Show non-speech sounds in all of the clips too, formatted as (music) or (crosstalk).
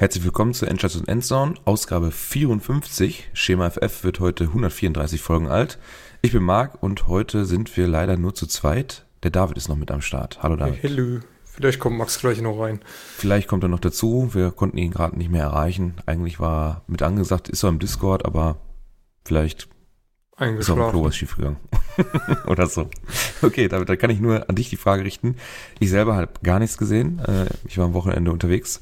Herzlich willkommen zu Endstation und Endzone, Ausgabe 54. Schema FF wird heute 134 Folgen alt. Ich bin Marc und heute sind wir leider nur zu zweit. Der David ist noch mit am Start. Hallo David. Hallo. Vielleicht kommt Max gleich noch rein. Vielleicht kommt er noch dazu. Wir konnten ihn gerade nicht mehr erreichen. Eigentlich war mit angesagt, ist er im Discord, aber vielleicht ist auf dem Klo was schiefgegangen. (laughs) Oder so. Okay, David, da kann ich nur an dich die Frage richten. Ich selber habe gar nichts gesehen. Äh, ich war am Wochenende unterwegs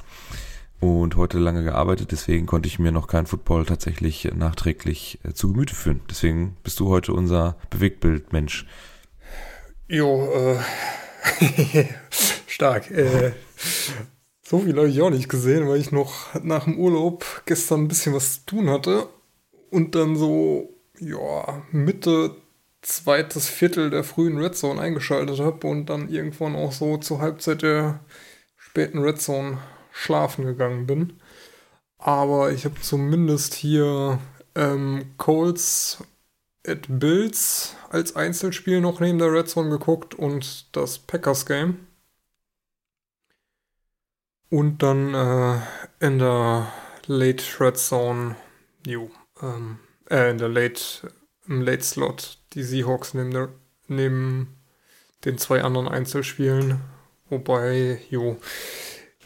und heute lange gearbeitet, deswegen konnte ich mir noch kein Football tatsächlich nachträglich äh, zu Gemüte führen. Deswegen bist du heute unser Bewegtbildmensch. Jo, äh, (laughs) stark. Äh, so viel habe ich auch nicht gesehen, weil ich noch nach dem Urlaub gestern ein bisschen was zu tun hatte und dann so, ja, Mitte zweites Viertel der frühen Red Zone eingeschaltet habe und dann irgendwann auch so zur Halbzeit der späten Red Zone schlafen gegangen bin. Aber ich habe zumindest hier ähm, Colts at Bills als Einzelspiel noch neben der Red Zone geguckt und das Packers Game. Und dann äh, in der Late Red Zone, jo, ähm, äh, in der Late, im Late Slot die Seahawks neben, der, neben den zwei anderen Einzelspielen. Wobei, jo,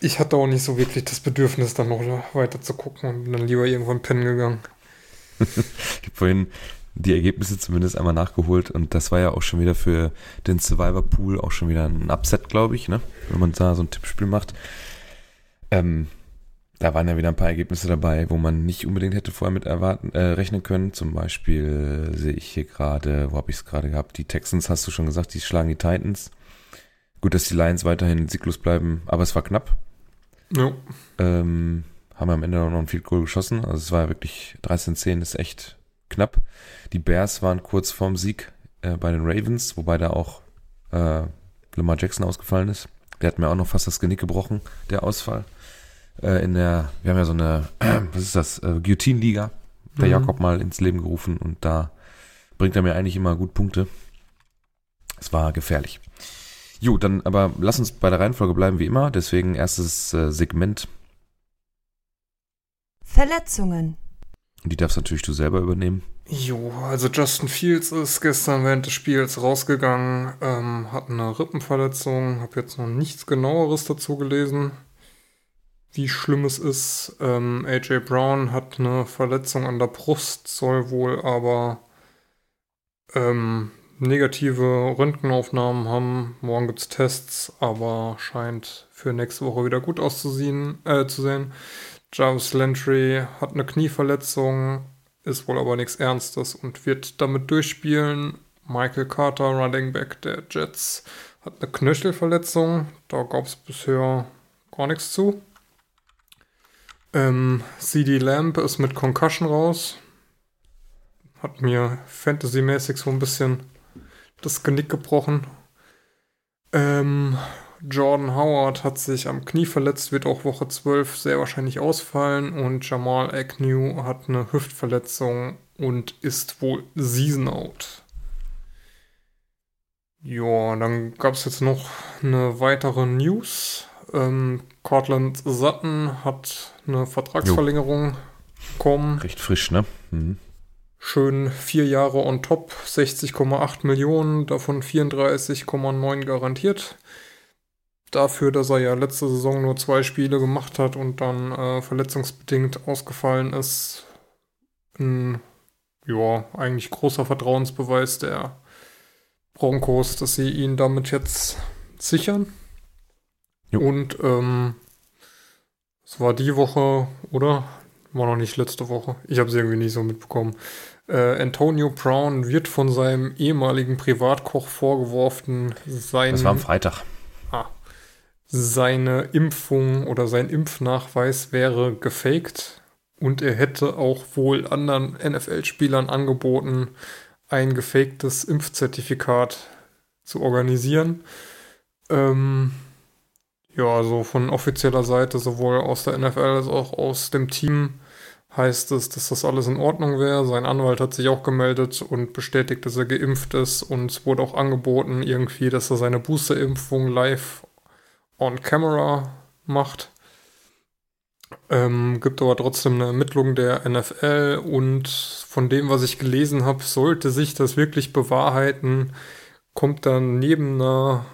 ich hatte auch nicht so wirklich das Bedürfnis, dann noch weiter zu gucken und bin dann lieber irgendwann pennen gegangen. (laughs) ich habe vorhin die Ergebnisse zumindest einmal nachgeholt und das war ja auch schon wieder für den Survivor Pool auch schon wieder ein Upset, glaube ich, ne? wenn man da so ein Tippspiel macht. Ähm, da waren ja wieder ein paar Ergebnisse dabei, wo man nicht unbedingt hätte vorher mit erwarten, äh, rechnen können. Zum Beispiel sehe ich hier gerade, wo habe ich es gerade gehabt? Die Texans, hast du schon gesagt, die schlagen die Titans. Gut, dass die Lions weiterhin sieglos bleiben, aber es war knapp. Ja. Ähm, haben am Ende noch ein Field Goal geschossen. Also es war wirklich 13-10, ist echt knapp. Die Bears waren kurz vorm Sieg äh, bei den Ravens, wobei da auch äh, Lamar Jackson ausgefallen ist. Der hat mir auch noch fast das Genick gebrochen, der Ausfall. Äh, in der, wir haben ja so eine, (clears throat) was ist das, äh, Guillotine-Liga, der mhm. Jakob mal ins Leben gerufen und da bringt er mir eigentlich immer gut Punkte. Es war gefährlich. Jo, dann aber lass uns bei der Reihenfolge bleiben wie immer. Deswegen erstes äh, Segment. Verletzungen. Die darfst natürlich du selber übernehmen. Jo, also Justin Fields ist gestern während des Spiels rausgegangen, ähm, hat eine Rippenverletzung, habe jetzt noch nichts genaueres dazu gelesen, wie schlimm es ist. Ähm, AJ Brown hat eine Verletzung an der Brust, soll wohl aber ähm, negative Röntgenaufnahmen haben. Morgen gibt es Tests, aber scheint für nächste Woche wieder gut auszusehen. Äh, zu sehen. Jarvis Landry hat eine Knieverletzung, ist wohl aber nichts Ernstes und wird damit durchspielen. Michael Carter, Running Back der Jets, hat eine Knöchelverletzung. Da gab es bisher gar nichts zu. Ähm, CD Lamp ist mit Concussion raus. Hat mir fantasymäßig so ein bisschen das Genick gebrochen. Ähm, Jordan Howard hat sich am Knie verletzt, wird auch Woche 12 sehr wahrscheinlich ausfallen und Jamal Agnew hat eine Hüftverletzung und ist wohl Season out. Ja, dann gab es jetzt noch eine weitere News. Ähm, Cortland Sutton hat eine Vertragsverlängerung bekommen. Recht frisch, ne? Mhm. Schön vier Jahre on top, 60,8 Millionen, davon 34,9 garantiert. Dafür, dass er ja letzte Saison nur zwei Spiele gemacht hat und dann äh, verletzungsbedingt ausgefallen ist. Ein, ja, eigentlich großer Vertrauensbeweis der Broncos, dass sie ihn damit jetzt sichern. Jo. Und ähm, es war die Woche, oder? War noch nicht letzte Woche. Ich habe es irgendwie nicht so mitbekommen. Äh, Antonio Brown wird von seinem ehemaligen Privatkoch vorgeworfen, sein. Das war am Freitag. Ah, seine Impfung oder sein Impfnachweis wäre gefaked und er hätte auch wohl anderen NFL-Spielern angeboten, ein gefaktes Impfzertifikat zu organisieren. Ähm, ja, also von offizieller Seite, sowohl aus der NFL als auch aus dem Team, heißt es, dass das alles in Ordnung wäre. Sein Anwalt hat sich auch gemeldet und bestätigt, dass er geimpft ist und es wurde auch angeboten irgendwie, dass er seine Boosterimpfung live on camera macht. Ähm, gibt aber trotzdem eine Ermittlung der NFL und von dem, was ich gelesen habe, sollte sich das wirklich bewahrheiten, kommt dann neben einer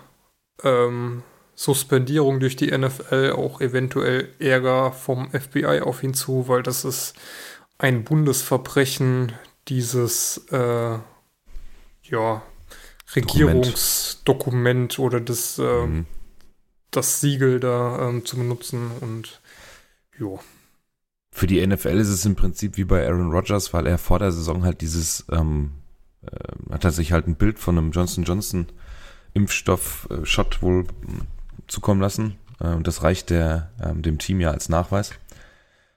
ähm, Suspendierung durch die NFL auch eventuell Ärger vom FBI auf ihn zu, weil das ist ein Bundesverbrechen, dieses äh, ja, Regierungsdokument oder das, äh, mhm. das Siegel da ähm, zu benutzen und ja. Für die NFL ist es im Prinzip wie bei Aaron Rodgers, weil er vor der Saison halt dieses, ähm, äh, hat er sich halt ein Bild von einem Johnson Johnson Impfstoff-Shot äh, wohl zukommen lassen. Und das reicht der, ähm, dem Team ja als Nachweis.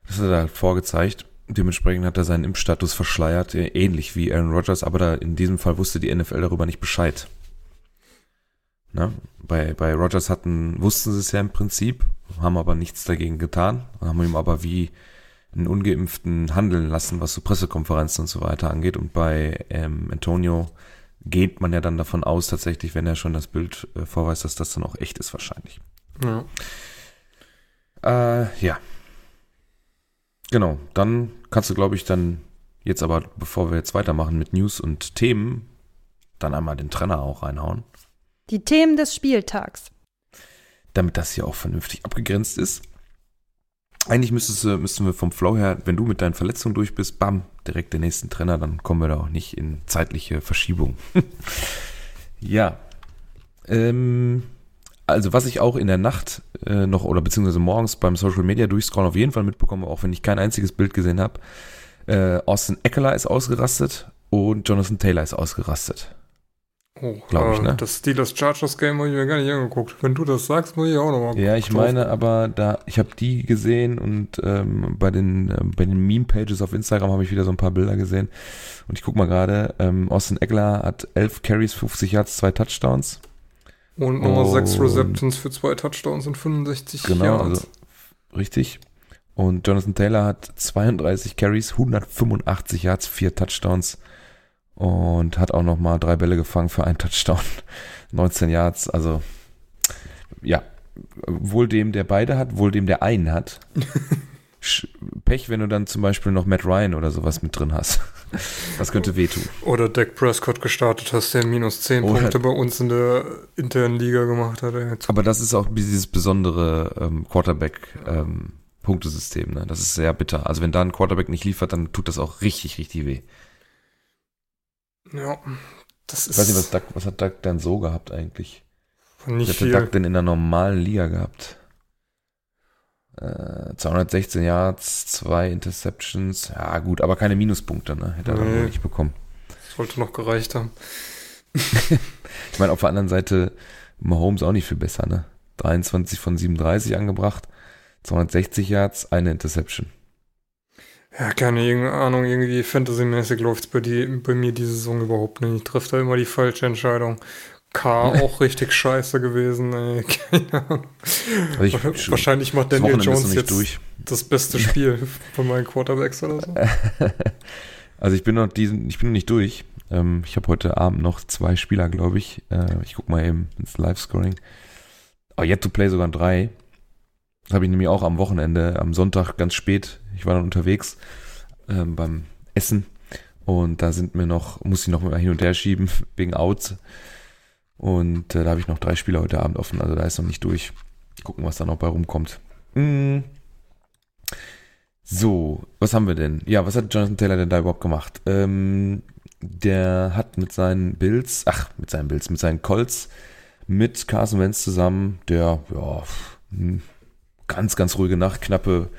Das hat er halt vorgezeigt. Dementsprechend hat er seinen Impfstatus verschleiert, äh, ähnlich wie Aaron Rodgers, aber da in diesem Fall wusste die NFL darüber nicht Bescheid. Ne? Bei, bei Rodgers hatten, wussten sie es ja im Prinzip, haben aber nichts dagegen getan, haben ihm aber wie einen Ungeimpften handeln lassen, was so Pressekonferenzen und so weiter angeht. Und bei ähm, Antonio geht man ja dann davon aus, tatsächlich, wenn er schon das Bild äh, vorweist, dass das dann auch echt ist, wahrscheinlich. Ja. Äh, ja. Genau, dann kannst du, glaube ich, dann jetzt aber, bevor wir jetzt weitermachen mit News und Themen, dann einmal den Trenner auch reinhauen. Die Themen des Spieltags. Damit das hier auch vernünftig abgegrenzt ist. Eigentlich müsstest müssten wir vom Flow her, wenn du mit deinen Verletzungen durch bist, bam, direkt den nächsten Trainer, dann kommen wir da auch nicht in zeitliche Verschiebung. (laughs) ja. Ähm, also was ich auch in der Nacht äh, noch oder beziehungsweise morgens beim Social Media durchscrollen auf jeden Fall mitbekomme, auch wenn ich kein einziges Bild gesehen habe, äh, Austin Eckler ist ausgerastet und Jonathan Taylor ist ausgerastet. Oh, glaube ich, äh, ne? Das Steelers Chargers Game habe ich mir gar nicht angeguckt. Wenn du das sagst, muss ich auch nochmal Ja, ich meine aber, da, ich habe die gesehen und ähm, bei den, äh, bei den Meme-Pages auf Instagram habe ich wieder so ein paar Bilder gesehen. Und ich guck mal gerade, ähm, Austin Eckler hat 11 Carries, 50 Yards, zwei Touchdowns. Und nochmal 6 Receptions für zwei Touchdowns und 65 genau, Yards. Also, richtig. Und Jonathan Taylor hat 32 Carries, 185 Yards, vier Touchdowns und hat auch noch mal drei Bälle gefangen für einen Touchdown, (laughs) 19 Yards. Also ja, wohl dem, der beide hat, wohl dem, der einen hat. (laughs) Pech, wenn du dann zum Beispiel noch Matt Ryan oder sowas mit drin hast. (laughs) Das könnte wehtun. Oder Dak Prescott gestartet hast, der minus 10 oder Punkte bei uns in der internen Liga gemacht hat. Aber das ist auch dieses besondere ähm, Quarterback-Punktesystem. Ähm, ne? Das ist sehr bitter. Also wenn da ein Quarterback nicht liefert, dann tut das auch richtig, richtig weh. Ja, das ist. Ich weiß nicht, was, Duck, was hat Duck denn so gehabt eigentlich? Nicht was viel. hat Duck denn in der normalen Liga gehabt? Äh, 216 Yards, zwei Interceptions. Ja, gut, aber keine Minuspunkte, ne? Hätte er nee. dann nicht bekommen. Sollte noch gereicht haben. (laughs) ich meine, auf der anderen Seite Mahomes auch nicht viel besser, ne? 23 von 37 angebracht, 260 Yards, eine Interception. Ja, keine Ahnung, irgendwie Fantasy-mäßig läuft es bei, bei mir diese Saison überhaupt nicht. Ich treffe da immer die falsche Entscheidung. K (laughs) auch richtig scheiße gewesen, ey. (laughs) Keine Ahnung. Also Wahrscheinlich macht Daniel Jones jetzt durch. das beste (laughs) Spiel von meinen Quarterbacks oder so. Also ich bin noch diesen, ich bin noch nicht durch. Ähm, ich habe heute Abend noch zwei Spieler, glaube ich. Äh, ich guck mal eben ins Live-Scoring. Oh, Yet to Play sogar drei. Das habe ich nämlich auch am Wochenende, am Sonntag ganz spät. Ich war dann unterwegs ähm, beim Essen und da sind mir noch, muss ich noch mal hin und her schieben (laughs) wegen Outs. Und äh, da habe ich noch drei Spiele heute Abend offen, also da ist noch nicht durch. Gucken, was da noch bei rumkommt. Mm. So, was haben wir denn? Ja, was hat Jonathan Taylor denn da überhaupt gemacht? Ähm, der hat mit seinen Bills, ach, mit seinen Bills, mit seinen Colts, mit Carson Wentz zusammen, der, ja, hm, ganz, ganz ruhige Nacht, knappe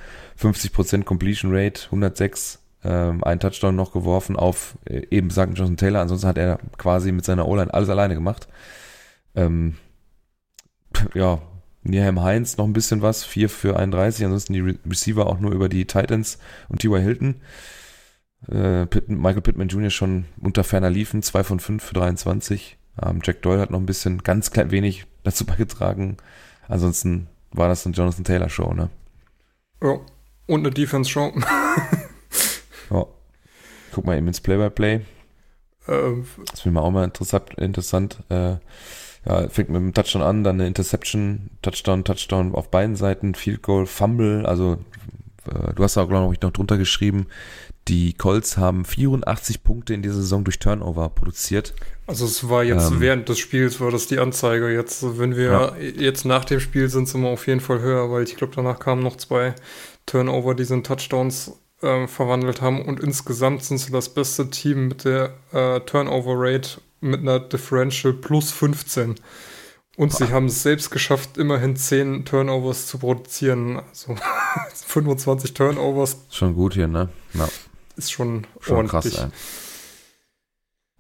50% Completion Rate, 106, ähm, ein Touchdown noch geworfen auf äh, eben besagten Jonathan Taylor. Ansonsten hat er quasi mit seiner O-Line alles alleine gemacht. Ähm, ja, Nierheim Heinz noch ein bisschen was, 4 für 31, ansonsten die Re Receiver auch nur über die Titans und T.Y. Hilton. Äh, Pitt, Michael Pittman Jr. schon unter ferner liefen, 2 von 5 für 23. Ähm, Jack Doyle hat noch ein bisschen, ganz klein wenig dazu beigetragen. Ansonsten war das eine Jonathan Taylor Show, ne? Ja, und eine Defense Show. ja. Guck mal eben ins Play-by-Play. -play. Ähm, das ist mir auch mal interessant. interessant. Äh, ja, fängt mit einem Touchdown an, dann eine Interception, Touchdown, Touchdown auf beiden Seiten, Field Goal, Fumble, also äh, du hast auch, glaube ich, noch drunter geschrieben, die Colts haben 84 Punkte in dieser Saison durch Turnover produziert. Also es war jetzt ähm, während des Spiels war das die Anzeige. Jetzt, wenn wir ja. jetzt nach dem Spiel sind, sind wir auf jeden Fall höher, weil ich glaube, danach kamen noch zwei Turnover, die sind Touchdowns äh, verwandelt haben. Und insgesamt sind sie das beste Team mit der äh, Turnover Rate mit einer Differential plus 15. Und Boah. sie haben es selbst geschafft, immerhin 10 Turnovers zu produzieren. Also (laughs) 25 Turnovers. Schon gut hier, ne? Ja. Ist schon, schon ordentlich. krass.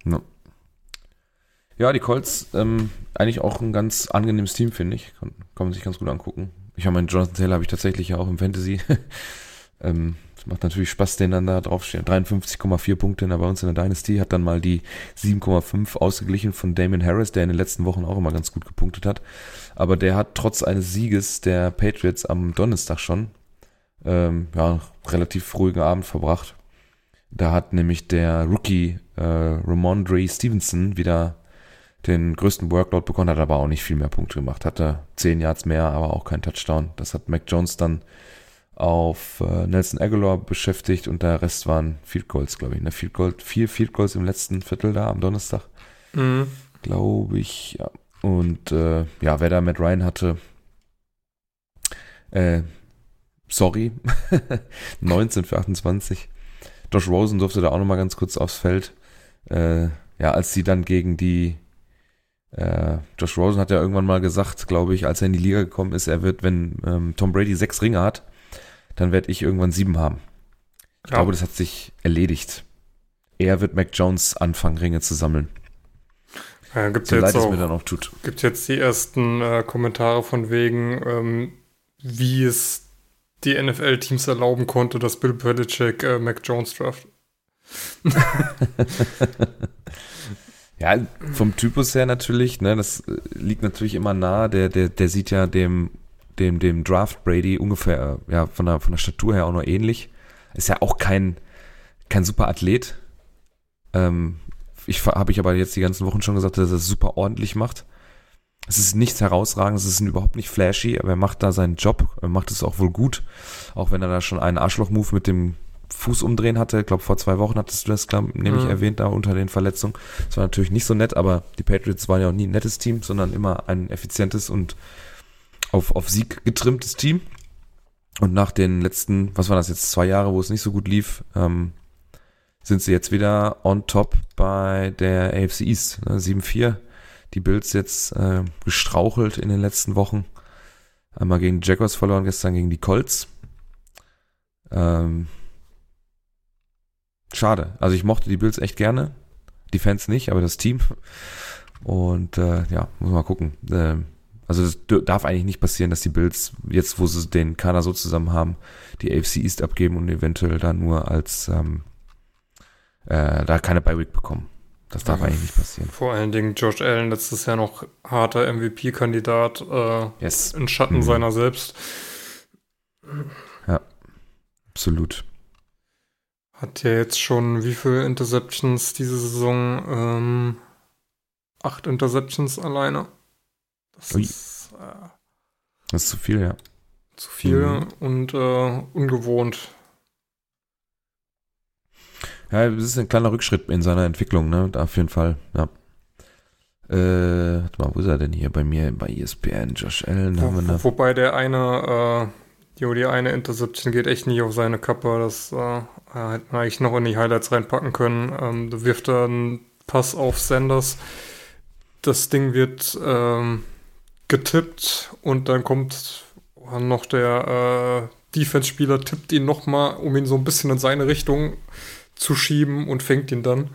Ja. ja, die Colts, ähm, eigentlich auch ein ganz angenehmes Team, finde ich. Kann, kann man sich ganz gut angucken. Ich habe meinen Jonathan Taylor habe ich tatsächlich ja auch im Fantasy. (laughs) ähm, es macht natürlich Spaß, den dann da draufstehen. 53,4 Punkte bei uns in der Dynasty. Hat dann mal die 7,5 ausgeglichen von Damon Harris, der in den letzten Wochen auch immer ganz gut gepunktet hat. Aber der hat trotz eines Sieges der Patriots am Donnerstag schon ähm, ja, relativ ruhigen Abend verbracht. Da hat nämlich der Rookie äh, Ramondre Stevenson wieder den größten Workload bekommen, hat aber auch nicht viel mehr Punkte gemacht. Hatte 10 Yards mehr, aber auch kein Touchdown. Das hat Mac Jones dann auf äh, Nelson Aguilar beschäftigt und der Rest waren Field Goals, glaube ich. Ne? Field Goal, vier Field Goals im letzten Viertel da am Donnerstag. Mhm. Glaube ich, ja. Und äh, ja, wer da Matt Ryan hatte, äh, sorry, (laughs) 19 für 28. Josh Rosen durfte da auch nochmal ganz kurz aufs Feld. Äh, ja, als sie dann gegen die äh, Josh Rosen hat ja irgendwann mal gesagt, glaube ich, als er in die Liga gekommen ist, er wird, wenn ähm, Tom Brady sechs Ringe hat, dann werde ich irgendwann sieben haben. Ich ja. glaube, das hat sich erledigt. Er wird Mac Jones anfangen, Ringe zu sammeln. Ja, gibt so jetzt leid auch, es mir dann auch tut. Gibt jetzt die ersten äh, Kommentare von wegen, ähm, wie es die NFL-Teams erlauben konnte, dass Bill Belichick äh, Mac Jones draft. (laughs) ja, vom Typus her natürlich, ne, das äh, liegt natürlich immer nah. Der, der, der sieht ja dem dem, dem Draft Brady ungefähr, ja, von der, von der Statur her auch noch ähnlich. Ist ja auch kein, kein super Athlet. Ähm, ich habe ich aber jetzt die ganzen Wochen schon gesagt, dass er es super ordentlich macht. Es ist nichts herausragendes, es ist überhaupt nicht flashy, aber er macht da seinen Job, er macht es auch wohl gut, auch wenn er da schon einen Arschloch-Move mit dem Fuß umdrehen hatte. Ich glaube, vor zwei Wochen hattest du das, glaub, nämlich mhm. erwähnt, da unter den Verletzungen. Das war natürlich nicht so nett, aber die Patriots waren ja auch nie ein nettes Team, sondern immer ein effizientes und auf, auf Sieg getrimmtes Team. Und nach den letzten, was war das jetzt, zwei Jahre, wo es nicht so gut lief, ähm, sind sie jetzt wieder on top bei der AFC East. Ne? 7-4. Die Bills jetzt äh, gestrauchelt in den letzten Wochen. Einmal gegen die Jaguars verloren, gestern gegen die Colts. Ähm, schade. Also ich mochte die Bills echt gerne. Die Fans nicht, aber das Team. Und äh, ja, muss mal gucken. Ähm, also das darf eigentlich nicht passieren, dass die Bills jetzt, wo sie den Kader so zusammen haben, die AFC East abgeben und eventuell da nur als ähm, äh, da keine Bye-Week bekommen. Das darf ja, eigentlich nicht passieren. Vor allen Dingen Josh Allen letztes Jahr noch harter MVP-Kandidat äh, yes. in Schatten mhm. seiner selbst. Ja, absolut. Hat ja jetzt schon wie viele Interceptions diese Saison? Ähm, acht Interceptions alleine. Das Ui. ist, äh, das ist zu viel, ja. Zu viel mhm. und äh, ungewohnt. Ja, das ist ein kleiner Rückschritt in seiner Entwicklung, ne? Auf jeden Fall, ja. Äh, warte mal, wo ist er denn hier bei mir? Bei ESPN, Josh Allen wo, haben wir wo, Wobei der eine, äh, jo, die eine Interception geht echt nicht auf seine Kappe. Das äh, hätte man eigentlich noch in die Highlights reinpacken können. Ähm, da wirft er einen Pass auf Sanders. Das Ding wird ähm, getippt und dann kommt noch der äh, Defense-Spieler, tippt ihn nochmal, um ihn so ein bisschen in seine Richtung zu schieben und fängt ihn dann.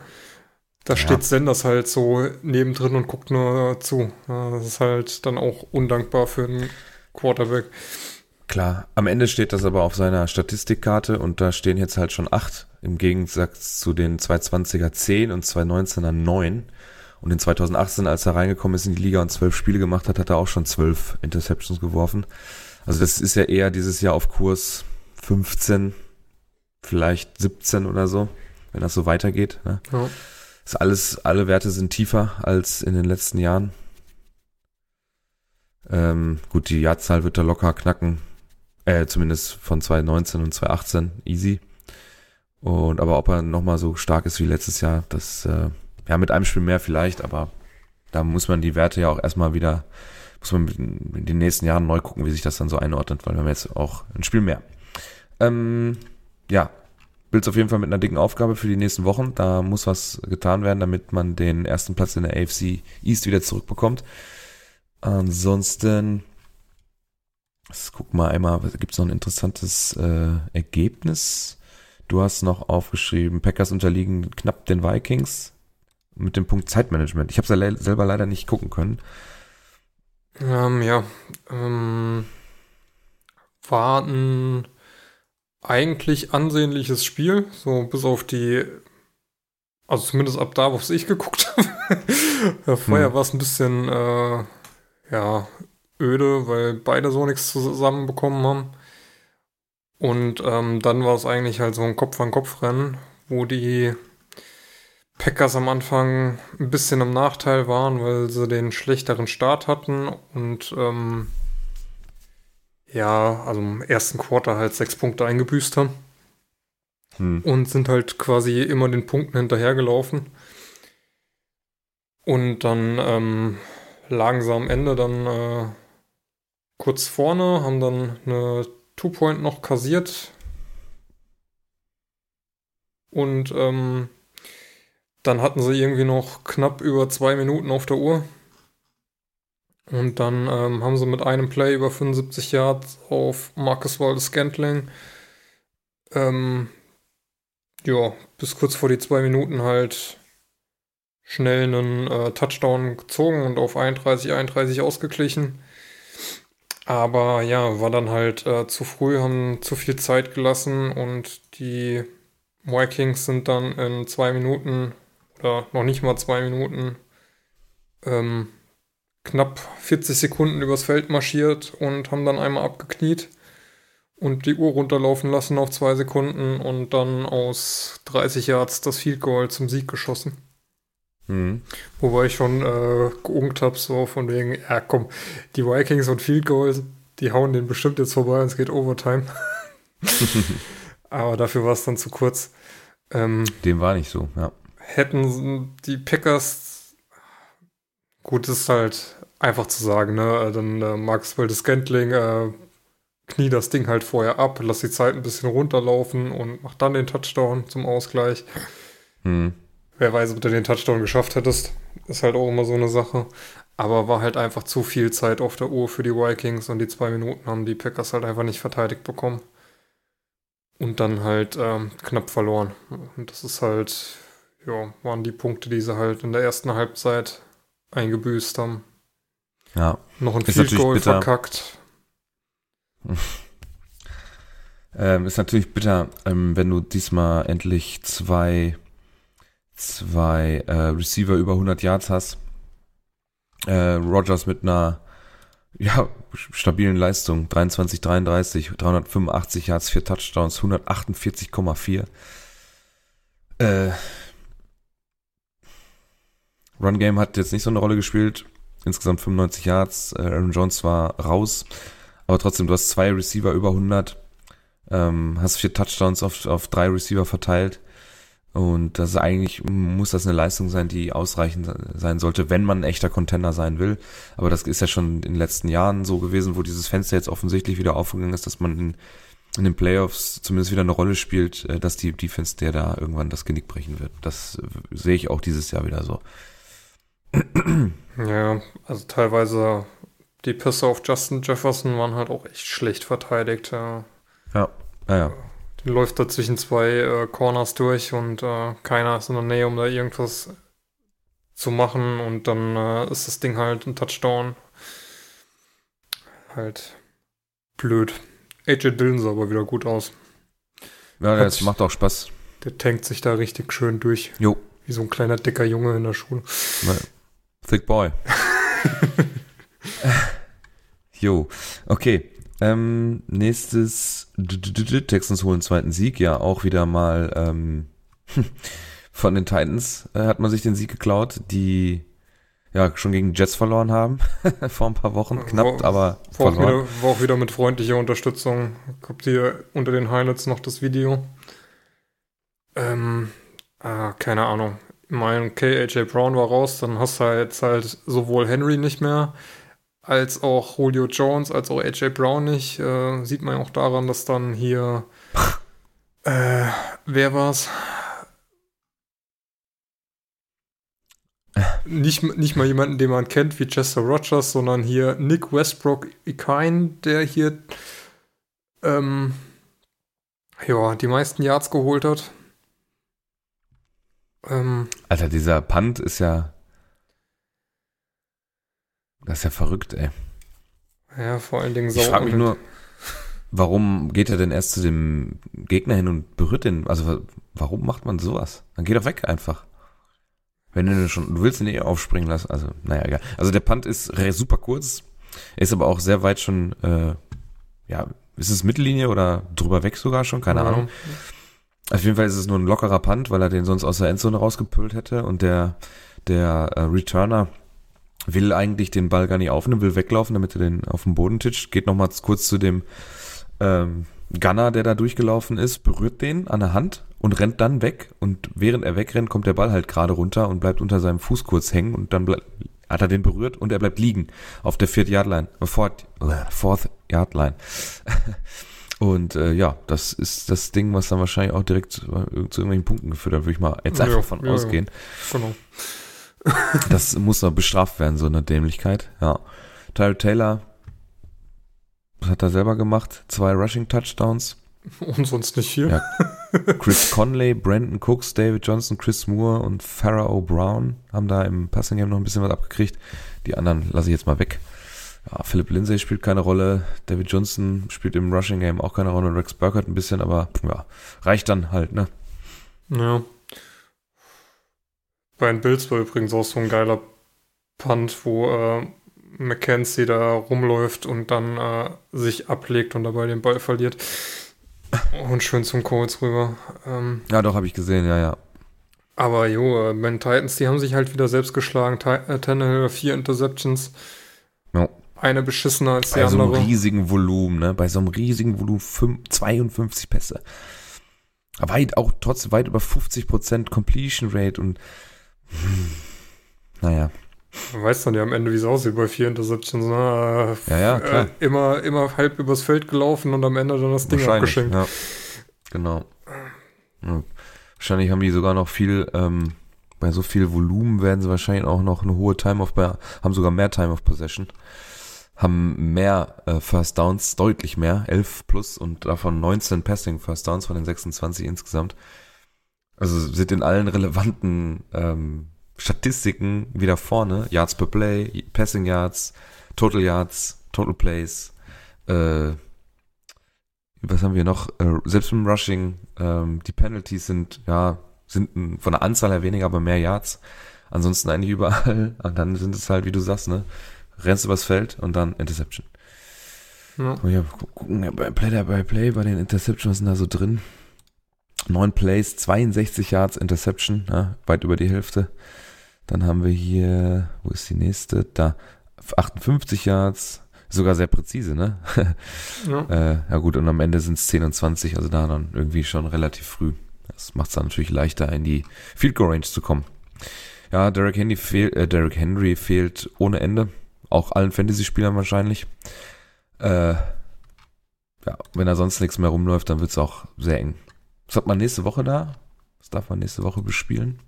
Da ja. steht Senders halt so nebendrin und guckt nur zu. Das ist halt dann auch undankbar für einen Quarterback. Klar, am Ende steht das aber auf seiner Statistikkarte und da stehen jetzt halt schon acht im Gegensatz zu den 220er 10 und 219er 9. Und in 2018, als er reingekommen ist in die Liga und zwölf Spiele gemacht hat, hat er auch schon zwölf Interceptions geworfen. Also das ist ja eher dieses Jahr auf Kurs 15, vielleicht 17 oder so, wenn das so weitergeht. Ne? Ja. Das alles, alle Werte sind tiefer als in den letzten Jahren. Ähm, gut, die Jahrzahl wird er locker knacken. Äh, zumindest von 2019 und 2018 easy. Und aber ob er nochmal so stark ist wie letztes Jahr, das äh, ja mit einem Spiel mehr vielleicht, aber da muss man die Werte ja auch erstmal wieder, muss man in den nächsten Jahren neu gucken, wie sich das dann so einordnet, weil wir haben jetzt auch ein Spiel mehr. Ähm, ja, Bills auf jeden Fall mit einer dicken Aufgabe für die nächsten Wochen. Da muss was getan werden, damit man den ersten Platz in der AFC East wieder zurückbekommt. Ansonsten Jetzt guck mal einmal, gibt es noch ein interessantes äh, Ergebnis? Du hast noch aufgeschrieben, Packers unterliegen knapp den Vikings mit dem Punkt Zeitmanagement. Ich habe es ja le selber leider nicht gucken können. Ähm, ja, ähm, war ein eigentlich ansehnliches Spiel, so bis auf die, also zumindest ab da, wo ich geguckt (laughs) habe. Vorher hm. war es ein bisschen, äh, ja, öde, weil beide so nichts zusammenbekommen haben. Und ähm, dann war es eigentlich halt so ein Kopf-an-Kopf-Rennen, wo die Packers am Anfang ein bisschen im Nachteil waren, weil sie den schlechteren Start hatten und ähm, ja, also im ersten Quarter halt sechs Punkte eingebüßt haben. Hm. Und sind halt quasi immer den Punkten hinterhergelaufen. Und dann ähm, lagen sie am Ende dann äh, kurz vorne, haben dann eine Two-Point noch kassiert. Und ähm, dann hatten sie irgendwie noch knapp über zwei Minuten auf der Uhr. Und dann ähm, haben sie mit einem Play über 75 Yards auf Marcus Waldes Scantling ähm, ja, bis kurz vor die zwei Minuten halt schnell einen äh, Touchdown gezogen und auf 31, 31 ausgeglichen. Aber ja, war dann halt äh, zu früh, haben zu viel Zeit gelassen und die Vikings sind dann in zwei Minuten oder noch nicht mal zwei Minuten ähm, knapp 40 Sekunden übers Feld marschiert und haben dann einmal abgekniet und die Uhr runterlaufen lassen auf zwei Sekunden und dann aus 30 Yards das Field Goal zum Sieg geschossen. Mhm. Wobei ich schon äh, geungt habe, so von wegen, ja komm, die Vikings und Field Goals, die hauen den bestimmt jetzt vorbei und es geht Overtime. (laughs) Aber dafür war es dann zu kurz. Ähm, Dem war nicht so, ja. Hätten die Packers, gut, ist halt einfach zu sagen, ne? Dann äh, Max Wildes Gantling, äh, knie das Ding halt vorher ab, lass die Zeit ein bisschen runterlaufen und mach dann den Touchdown zum Ausgleich. Mhm. Wer weiß, ob du den Touchdown geschafft hättest. Ist halt auch immer so eine Sache. Aber war halt einfach zu viel Zeit auf der Uhr für die Vikings und die zwei Minuten haben die Packers halt einfach nicht verteidigt bekommen. Und dann halt ähm, knapp verloren. Und das ist halt, ja, waren die Punkte, die sie halt in der ersten Halbzeit eingebüßt haben. Ja. Noch ein Field Goal verkackt. (laughs) ähm, ist natürlich bitter, ähm, wenn du diesmal endlich zwei zwei äh, Receiver über 100 Yards hast. Äh, Rogers mit einer ja, stabilen Leistung. 23, 33, 385 Yards, 4 Touchdowns, 148,4. Äh, Run Game hat jetzt nicht so eine Rolle gespielt. Insgesamt 95 Yards. Äh, Aaron Jones war raus. Aber trotzdem, du hast zwei Receiver über 100. Ähm, hast vier Touchdowns auf, auf drei Receiver verteilt. Und das ist eigentlich, muss das eine Leistung sein, die ausreichend sein sollte, wenn man ein echter Contender sein will. Aber das ist ja schon in den letzten Jahren so gewesen, wo dieses Fenster jetzt offensichtlich wieder aufgegangen ist, dass man in, in den Playoffs zumindest wieder eine Rolle spielt, äh, dass die Defense der da irgendwann das Genick brechen wird. Das sehe ich auch dieses Jahr wieder so. (clears throat) Ja, also teilweise die Pässe auf Justin Jefferson waren halt auch echt schlecht verteidigt. Ja, ja, ja. Läuft da zwischen zwei äh, Corners durch und äh, keiner ist in der Nähe, um da irgendwas zu machen und dann äh, ist das Ding halt ein Touchdown. Halt blöd. AJ Dillon sah aber wieder gut aus. Ja, Hat das macht auch Spaß. Der tankt sich da richtig schön durch. Jo. Wie so ein kleiner dicker Junge in der Schule. Thick Boy. (laughs) jo, okay. Ähm, nächstes, Texans holen zweiten Sieg, ja, auch wieder mal ähm, (laughs) von den Titans äh, hat man sich den Sieg geklaut. Die, ja schon gegen Jets verloren haben (laughs) vor ein paar Wochen. Knapp, War- aber War auch, wieder, war auch wieder mit freundlicher Unterstützung. Habt ihr unter den Highlights noch das Video? Ähm, ah, keine Ahnung. Mein KAJ Brown war raus, dann hast du jetzt halt sowohl Henry nicht mehr, als auch Julio Jones, als auch AJ Brown nicht. Äh, sieht man ja auch daran, dass dann hier, äh, wer war's? Nicht, nicht mal jemanden, den man kennt wie Chester Rogers, sondern hier Nick Westbrook Ikain, der hier ähm, ja, die meisten Yards geholt hat. Ähm, Alter, dieser Punt ist ja. Das ist ja verrückt, ey. ja, vor allen Dingen Ich frage mich nur, warum geht er denn erst zu dem Gegner hin und berührt den? Also wa- warum macht man sowas? Dann geh doch weg einfach. Wenn du schon, du willst ihn eh aufspringen lassen. Also, naja, egal. Also der Punt ist super kurz, ist aber auch sehr weit schon, äh, ja, ist es Mittellinie oder drüber weg sogar schon? Keine Ja. Ahnung. Auf jeden Fall ist es nur ein lockerer Punt, weil er den sonst aus der Endzone rausgepüllt hätte und der, der äh, Returner will eigentlich den Ball gar nicht aufnehmen, will weglaufen, damit er den auf den Boden titscht, geht nochmal kurz zu dem ähm, Gunner, der da durchgelaufen ist, berührt den an der Hand und rennt dann weg und während er wegrennt, kommt der Ball halt gerade runter und bleibt unter seinem Fuß kurz hängen und dann hat er den berührt und er bleibt liegen auf der Fourth Yard Line, äh, Fourth, äh, Fourth Yard Line. (laughs) Und äh, ja, das ist das Ding, was dann wahrscheinlich auch direkt zu, äh, zu irgendwelchen Punkten geführt hat, würde ich mal jetzt Ja, einfach von ja, ja. ausgehen. Genau. (laughs) Das muss noch bestraft werden, so eine Dämlichkeit. Ja. Tyler Taylor, was hat er selber gemacht? Zwei Rushing Touchdowns. (laughs) Und sonst nicht viel. Ja. (laughs) Chris Conley, Brandon Cooks, David Johnson, Chris Moore und Pharaoh Brown haben da im Passing Game noch ein bisschen was abgekriegt. Die anderen lasse ich jetzt mal weg. Ja, Philip Lindsay spielt keine Rolle. David Johnson spielt im Rushing Game auch keine Rolle. Rex Burkhardt ein bisschen, aber ja, reicht dann halt, ne? Ja. Bei den Bills war übrigens auch so ein geiler Punt, wo äh, McKenzie da rumläuft und dann äh, sich ablegt und dabei den Ball verliert. Und schön zum Colts rüber. Ähm, Ja, doch, habe ich gesehen, ja, ja. aber jo, äh, Ben Titans, die haben sich halt wieder selbst geschlagen. Äh, Tannehill, vier Interceptions. Ja. Eine beschissener als die Bei so einem andere. riesigen Volumen, ne? Bei so einem riesigen Volumen, fünf- 52 Pässe. Weit, auch trotzdem weit über 50% Completion Rate und naja, Man weiß dann ja am Ende, wie es aussieht bei vier Interceptions. Äh, Ja, ja, klar. Äh, immer, immer halb übers Feld gelaufen und am Ende dann das Ding abgeschenkt. Ja. Genau. Ja. Wahrscheinlich haben die sogar noch viel, ähm, bei so viel Volumen werden sie wahrscheinlich auch noch eine hohe Time of, haben sogar mehr Time of Possession. Haben mehr äh, First Downs, deutlich mehr, 11 plus und davon 19 Passing First Downs von den 26 insgesamt. Also sind in allen relevanten ähm, Statistiken wieder vorne. Yards per Play, Passing Yards, Total Yards, Total Plays, äh, was haben wir noch? Äh, selbst im Rushing, ähm, die Penalties sind, ja, sind von der Anzahl her weniger, aber mehr Yards. Ansonsten eigentlich überall. (laughs) Und dann sind es halt, wie du sagst, ne? Rennst übers Feld und dann Interception. Ja. Oh ja, gu- gucken, bei Play by Play, bei den Interceptions denn da so drin. Neun Plays, 62 Yards Interception, ja, weit über die Hälfte. Dann haben wir hier, wo ist die nächste? Da, 58 Yards, sogar sehr präzise, ne? Ja. (laughs) Äh, ja gut, und am Ende sind es 10 und 20, also da dann irgendwie schon relativ früh. Das macht es dann natürlich leichter, in die Field Goal Range zu kommen. Ja, Derrick Henry, fehl, äh, Derrick Henry fehlt ohne Ende. Auch allen Fantasy-Spielern wahrscheinlich. Äh, ja, wenn da sonst nichts mehr rumläuft, dann wird es auch sehr eng. Was hat man nächste Woche da? Was darf man nächste Woche bespielen?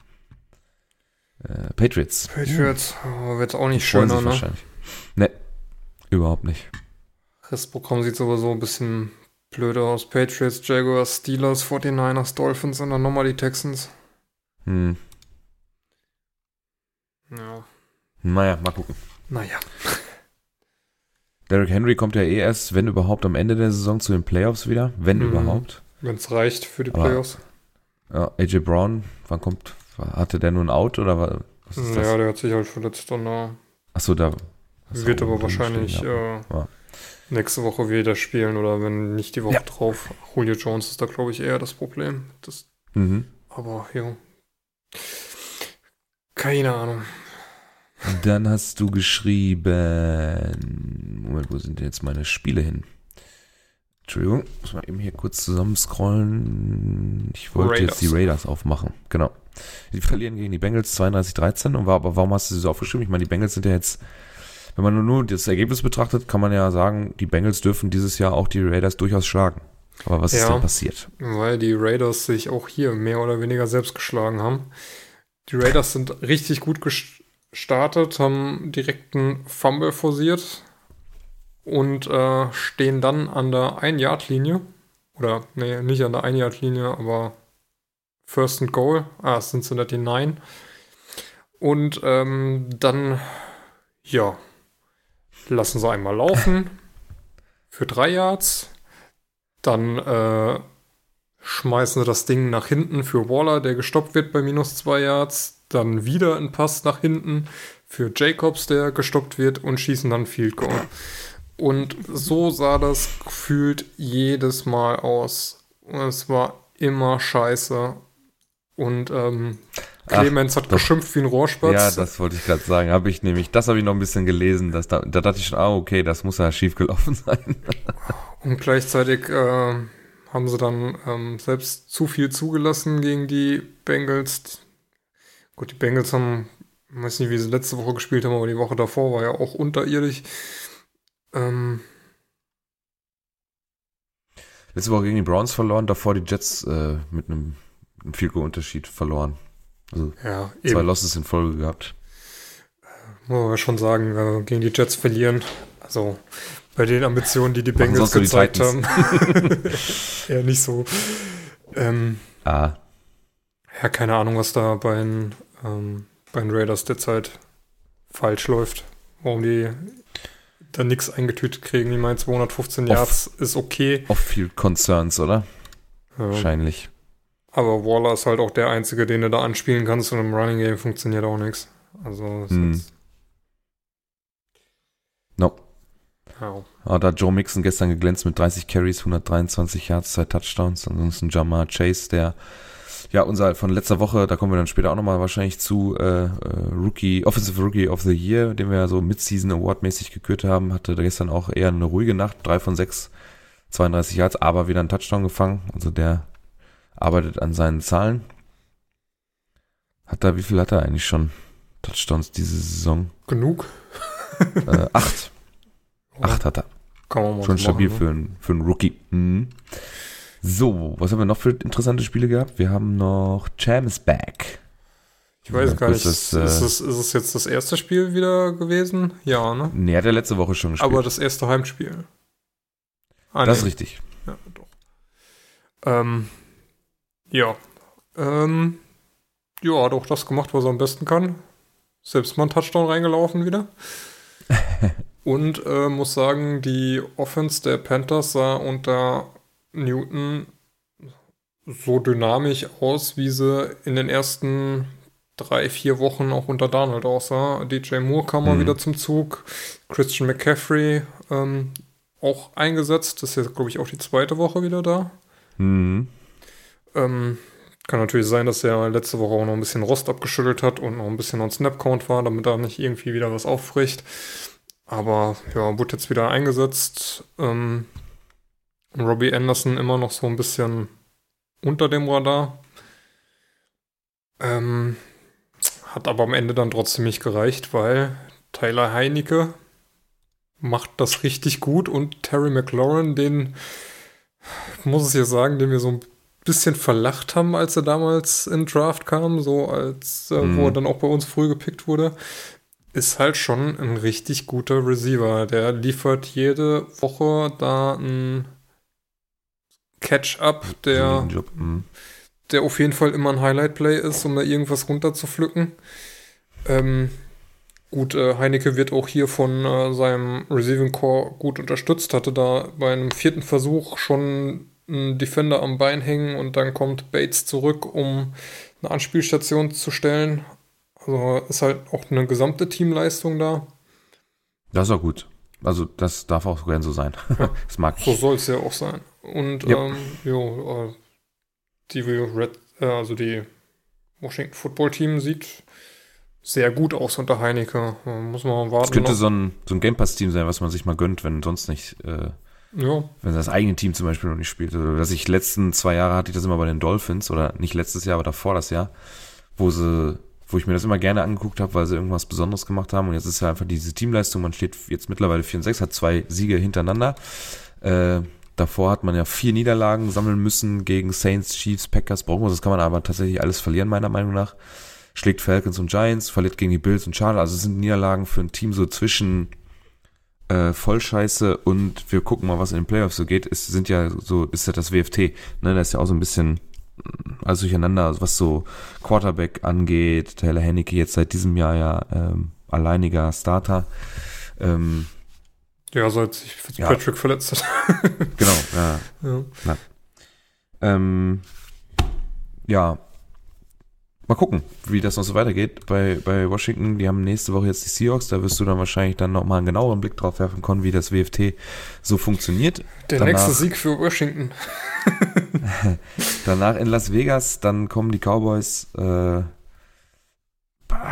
Äh, Patriots. Patriots oh, wird auch nicht schöner, ne? wahrscheinlich. Ne, überhaupt nicht. Restprogramm sieht sowieso ein bisschen blöder aus. Patriots, Jaguars, Steelers, 49ers, Dolphins und dann nochmal die Texans. Hm, Ja. naja, mal gucken. Naja. Derrick Henry kommt ja eh erst, wenn überhaupt, am Ende der Saison zu den Playoffs wieder. Wenn Mhm. überhaupt. Wenn es reicht für die Playoffs. Ja, AJ Brown, wann kommt, hatte der nur ein Out oder wa- was ist Ja, das? der hat sich halt verletzt und äh, Achso, da. wird aber wahrscheinlich stehen, ja. äh, Ja. nächste Woche wieder spielen oder wenn nicht die Woche Ja. drauf. Julio Jones ist da, glaube ich, eher das Problem. Das, Mhm. aber ja. Keine Ahnung. Dann hast du geschrieben. Moment, wo sind denn jetzt meine Spiele hin? Entschuldigung, muss mal eben hier kurz zusammenscrollen. Ich wollte Raiders. jetzt die Raiders aufmachen. Genau. Die verlieren gegen die Bengals 32-13. Und war, aber warum hast du sie so aufgeschrieben? Ich meine, die Bengals sind ja jetzt, wenn man nur, nur das Ergebnis betrachtet, kann man ja sagen, die Bengals dürfen dieses Jahr auch die Raiders durchaus schlagen. Aber was ist Ja. denn passiert? Weil die Raiders sich auch hier mehr oder weniger selbst geschlagen haben. Die Raiders sind richtig gut gestartet, haben direkt einen Fumble forciert und äh, stehen dann an der 1-Yard-Linie. Oder, nee, nicht an der 1-Yard-Linie, aber First and Goal. Ah, Cincinnati 9. Und ähm, dann, ja, lassen sie einmal laufen (laughs) für drei Yards. Dann äh, schmeißen sie das Ding nach hinten für Waller, der gestoppt wird bei minus zwei Yards. Dann wieder ein Pass nach hinten für Jacobs, der gestoppt wird und schießen dann Field Goal. Und so sah das gefühlt jedes Mal aus. Es war immer scheiße. Und ähm, Ach, Clemens hat doch. geschimpft wie ein Rohrspatz. Ja, das wollte ich gerade sagen. Habe ich nämlich, das habe ich noch ein bisschen gelesen. Dass da, da dachte ich schon, ah, okay, das muss ja schief gelaufen (laughs) sein. Und gleichzeitig äh, haben sie dann ähm, selbst zu viel zugelassen gegen die Bengals. Gut, die Bengals haben, ich weiß nicht, wie sie letzte Woche gespielt haben, aber die Woche davor war ja auch unterirdisch. Ähm, Letzte Woche gegen die Browns verloren, davor die Jets äh, mit einem, einem viel Unterschied verloren. Also ja, zwei eben, Losses in Folge gehabt. muss man schon sagen, äh, gegen die Jets verlieren. Also bei den Ambitionen, die die Machen Bengals nur die gezeigt haben. (laughs) ja, nicht so. Ähm, Ah, Ja, keine Ahnung, was da bei den, ähm, bei den Raiders derzeit falsch läuft. Warum die da nichts eingetütet kriegen. Ich meine, 215 Off. Yards ist okay. off-field Concerns, oder? Ja. Wahrscheinlich. Aber Waller ist halt auch der Einzige, den du da anspielen kannst und im Running Game funktioniert auch nichts. Also, ist Hm. No. ja. Ah, da hat Joe Mixon gestern geglänzt mit 30 Carries, 123 Yards, zwei Touchdowns. Ansonsten Jamar Chase, der ja unser von letzter Woche, da kommen wir dann später auch nochmal wahrscheinlich zu, äh, äh, Rookie, Offensive Rookie of the Year, den wir ja so Mid-Season Award mäßig gekürt haben, hatte da gestern auch eher eine ruhige Nacht, drei von sechs, 32 Yards, aber wieder einen Touchdown gefangen. Also der arbeitet an seinen Zahlen. Hat er, wie viel hat er eigentlich schon Touchdowns diese Saison? Genug. äh, acht. (laughs) Acht hat er. Kann man mal Schon stabil machen, für, einen- für einen Rookie. Mhm. So, was haben wir noch für interessante Spiele gehabt? Wir haben noch Champs Back. Ich weiß Ja, gar nicht, das, ist, äh, es, ist es jetzt das erste Spiel wieder gewesen? Ja, ne? Nee, hat er letzte Woche schon gespielt. Aber das erste Heimspiel. Ah, das ist nee. richtig. Ja, doch. Ähm, ja. Ähm, ja, hat auch das gemacht, was er am besten kann. Selbst mal einen Touchdown reingelaufen wieder. (laughs) Und äh, muss sagen, die Offense der Panthers sah unter Newton so dynamisch aus, wie sie in den ersten drei, vier Wochen auch unter Donald aussah. DJ Moore kam mal Mhm. wieder zum Zug. Christian McCaffrey ähm, auch eingesetzt. Das ist jetzt, glaube ich, auch die zweite Woche wieder da. Mhm. Ähm, kann natürlich sein, dass er letzte Woche auch noch ein bisschen Rost abgeschüttelt hat und noch ein bisschen on Snap-Count war, damit er nicht irgendwie wieder was aufbricht. Aber ja, wurde jetzt wieder eingesetzt. Ähm, Robbie Anderson immer noch so ein bisschen unter dem Radar. Ähm, hat aber am Ende dann trotzdem nicht gereicht, weil Tyler Heinecke macht das richtig gut und Terry McLaurin, den muss es ja sagen, den wir so ein bisschen verlacht haben, als er damals in Draft kam, so als äh, Mhm. wo er dann auch bei uns früh gepickt wurde, ist halt schon ein richtig guter Receiver. Der liefert jede Woche da ein Catch-up, der. Mhm. der auf jeden Fall immer ein Highlight-Play ist, um da irgendwas runterzupflücken. Ähm, gut, äh, Heinecke wird auch hier von äh, seinem Receiving Core gut unterstützt, hatte da bei einem vierten Versuch schon einen Defender am Bein hängen und dann kommt Bates zurück, um eine Anspielstation zu stellen. Also ist halt auch eine gesamte Teamleistung da. Das ist auch gut. Also, das darf auch gern so sein. (laughs) Das mag ich. So soll es ja auch sein. Und Ja. ähm, jo, äh, die Red, äh, also die Washington Football Team sieht sehr gut aus unter Heineke. Muss man warten. Das könnte so ein, so ein Game Pass-Team sein, was man sich mal gönnt, wenn sonst nicht, äh, ja. wenn das eigene Team zum Beispiel noch nicht spielt. Also, dass ich letzten zwei Jahre hatte ich das immer bei den Dolphins oder nicht letztes Jahr, aber davor das Jahr, wo sie, wo ich mir das immer gerne angeguckt habe, weil sie irgendwas Besonderes gemacht haben. Und jetzt ist ja einfach diese Teamleistung. Man steht jetzt mittlerweile 4 und 6, hat zwei Siege hintereinander. Äh, davor hat man ja vier Niederlagen sammeln müssen gegen Saints, Chiefs, Packers, Broncos. Das kann man aber tatsächlich alles verlieren, meiner Meinung nach schlägt Falcons und Giants, verliert gegen die Bills und Chargers. Also es sind Niederlagen für ein Team so zwischen äh, Vollscheiße und wir gucken mal, was in den Playoffs so geht. Es sind ja so, ist ja das WFT, ne, da ist ja auch so ein bisschen alles durcheinander, was so Quarterback angeht. Taylor Henneke jetzt seit diesem Jahr ja ähm, alleiniger Starter. Ähm, ja, seit sich Patrick ja. verletzt hat. (laughs) genau, ja. Ja. Ähm, ja, Mal gucken, wie das noch so weitergeht bei, bei Washington. Die haben nächste Woche jetzt die Seahawks. Da wirst du dann wahrscheinlich dann nochmal einen genaueren Blick drauf werfen können, wie das WFT so funktioniert. Der danach, nächste Sieg für Washington. (laughs) danach in Las Vegas, dann kommen die Cowboys. Äh,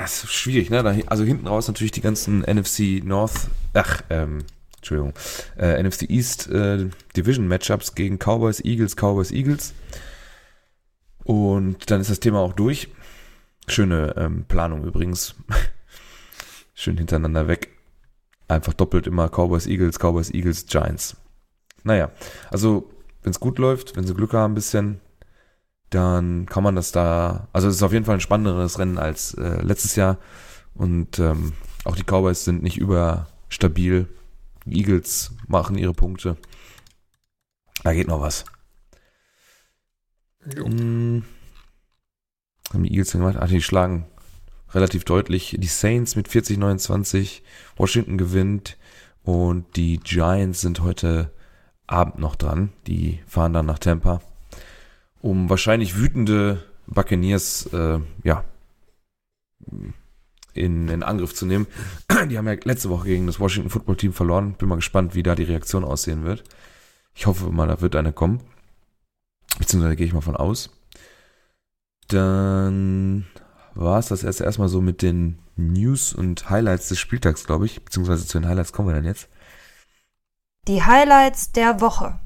ist schwierig, ne? Also hinten raus natürlich die ganzen NFC North, ach, ähm, Entschuldigung, äh, NFC East äh, Division Matchups gegen Cowboys, Eagles, Cowboys, Eagles. Und dann ist das Thema auch durch. Schöne ähm, Planung übrigens. (laughs) Schön hintereinander weg. Einfach doppelt immer Cowboys, Eagles, Cowboys, Eagles, Giants. Naja, also wenn es gut läuft, wenn sie Glück haben ein bisschen, dann kann man das da, also es ist auf jeden Fall ein spannenderes Rennen als äh, letztes Jahr und ähm, auch die Cowboys sind nicht überstabil. Eagles machen ihre Punkte. Da geht noch was. Jo. Hm haben die Eagles gemacht? Ach, die schlagen relativ deutlich die Saints mit 40-29. Washington gewinnt und die Giants sind heute Abend noch dran. Die fahren dann nach Tampa, um wahrscheinlich wütende Buccaneers, äh, ja, in, in Angriff zu nehmen. Die haben ja letzte Woche gegen das Washington Football Team verloren. Bin mal gespannt, wie da die Reaktion aussehen wird. Ich hoffe mal, da wird eine kommen. Beziehungsweise gehe ich mal von aus. Dann war es das erst erstmal so mit den News und Highlights des Spieltags, glaube ich. Beziehungsweise zu den Highlights kommen wir dann jetzt. Die Highlights der Woche.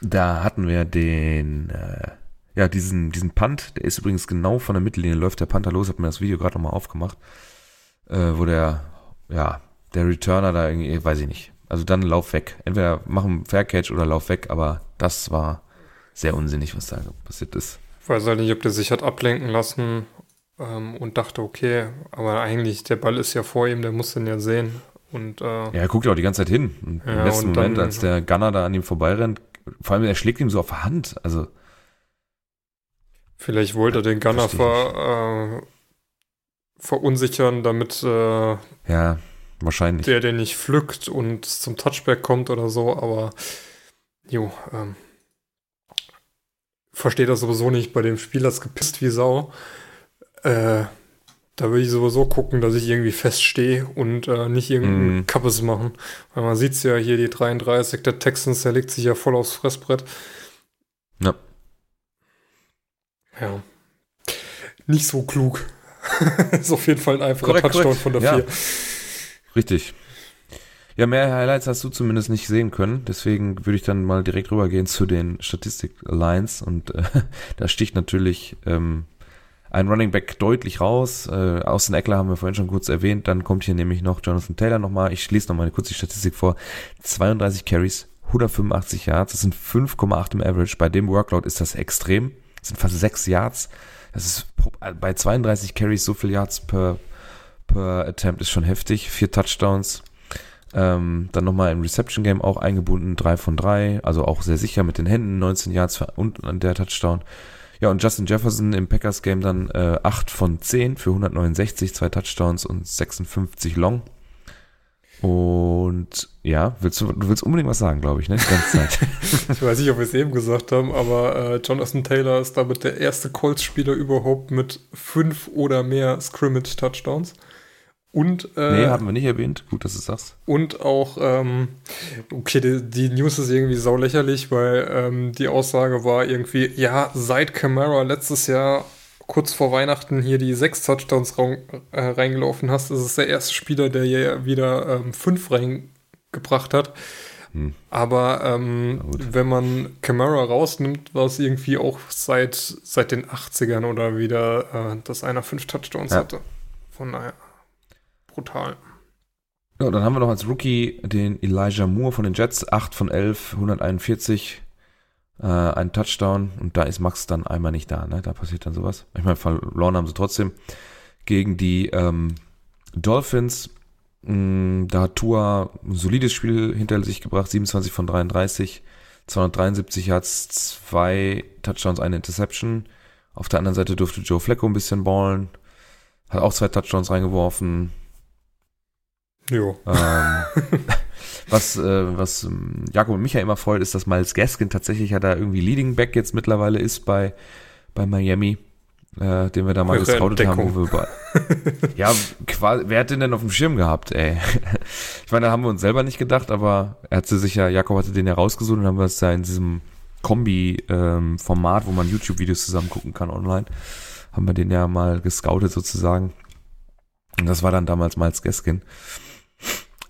Da hatten wir den, äh, ja, diesen, diesen Punt, der ist übrigens genau von der Mittellinie, läuft der Panther los, hat mir das Video gerade nochmal aufgemacht, äh, wo der, ja, der Returner da irgendwie, weiß ich nicht. Also dann lauf weg. Entweder machen Fair Catch oder lauf weg, aber das war sehr unsinnig, was da passiert ist. Ich weiß halt nicht, ob der sich hat ablenken lassen ähm, und dachte, okay, aber eigentlich, der Ball ist ja vor ihm, der muss den ja sehen. Und, äh, ja, er guckt ja auch die ganze Zeit hin. Und ja, Im letzten Moment, dann, als der Gunner da an ihm vorbeirennt, vor allem er schlägt ihm so auf der Hand. Also. Vielleicht wollte er den Gunner ver, äh, verunsichern, damit äh, ja, wahrscheinlich. der den nicht pflückt und zum Touchback kommt oder so, aber jo, ähm, verstehe das sowieso nicht. Bei dem Spiel das gepisst wie Sau. Äh, da würde ich sowieso gucken, dass ich irgendwie feststehe und äh, nicht irgendeinen mm. Kappes machen. Weil man sieht es ja hier, die 33, der Texans, der legt sich ja voll aufs Fressbrett. Ja. Ja. Nicht so klug. (laughs) ist auf jeden Fall ein einfacher korrekt, Touchdown korrekt. von der 4. Ja. Richtig. Ja, mehr Highlights hast du zumindest nicht sehen können. Deswegen würde ich dann mal direkt rübergehen zu den Statistik-Lines. Und äh, (laughs) da sticht natürlich ähm, ein Running Back deutlich raus. Äh, Austin Eckler haben wir vorhin schon kurz erwähnt. Dann kommt hier nämlich noch Jonathan Taylor nochmal. Ich schließe nochmal kurz die Statistik vor. 32 Carries, 185 Yards. Das sind 5,8 im Average. Bei dem Workload ist das extrem. Das sind fast 6 Yards. Das ist bei 32 Carries so viel Yards per, per Attempt ist schon heftig. Vier Touchdowns. Ähm, dann nochmal im Reception Game auch eingebunden, 3 von 3, also auch sehr sicher mit den Händen, 19 Yards und der Touchdown. Ja, und Justin Jefferson im Packers Game dann äh, 8 von 10 für 169, zwei Touchdowns und 56 Long. Und ja, willst du, du willst unbedingt was sagen, glaube ich, ne? Die ganze Zeit. (laughs) (laughs) ich weiß nicht, ob wir es eben gesagt haben, aber äh, Jonathan Taylor ist damit der erste Colts-Spieler überhaupt mit fünf oder mehr Scrimmage-Touchdowns. Und, äh, nee, haben wir nicht erwähnt. Gut, dass du sagst. Und auch, ähm, okay, die, die, News ist irgendwie sau lächerlich, weil ähm, die Aussage war irgendwie, ja, seit Camara letztes Jahr kurz vor Weihnachten hier die sechs Touchdowns äh, reingelaufen hast, ist es der erste Spieler, der ja wieder ähm, fünf reingebracht hat. Hm. Aber ähm, wenn man Camara rausnimmt, war es irgendwie auch seit, seit den 80ern oder wieder, äh, dass einer fünf Touchdowns ja. hatte. Von daher brutal. Ja, dann haben wir noch als Rookie den Elijah Moore von den Jets, 8 von 11, 141, äh, ein Touchdown und da ist Max dann einmal nicht da, ne? Da passiert dann sowas. Ich meine, verloren haben sie trotzdem gegen die ähm, Dolphins. Mh, mm, da hat Tua ein solides Spiel hinter sich gebracht, 27 von 33, 273 Yards, zwei Touchdowns, eine Interception. Auf der anderen Seite durfte Joe Flecko ein bisschen ballen, hat auch zwei Touchdowns reingeworfen. Jo. Ähm, (laughs) was, äh, was ähm, Jakob und Micha immer freut, ist, dass Miles Gaskin tatsächlich ja da irgendwie Leading Back jetzt mittlerweile ist bei, bei Miami, äh, den wir da mal gescoutet haben. Wo wir bei, (laughs) ja, quasi, wer hat den denn auf dem Schirm gehabt, ey? ich meine, da haben wir uns selber nicht gedacht, aber er hatte sich ja, Jakob hatte den ja rausgesucht und haben wir es ja in diesem Kombi-Format, ähm, wo man YouTube-Videos zusammen gucken kann online, haben wir den ja mal gescoutet sozusagen. Und das war dann damals Miles Gaskin.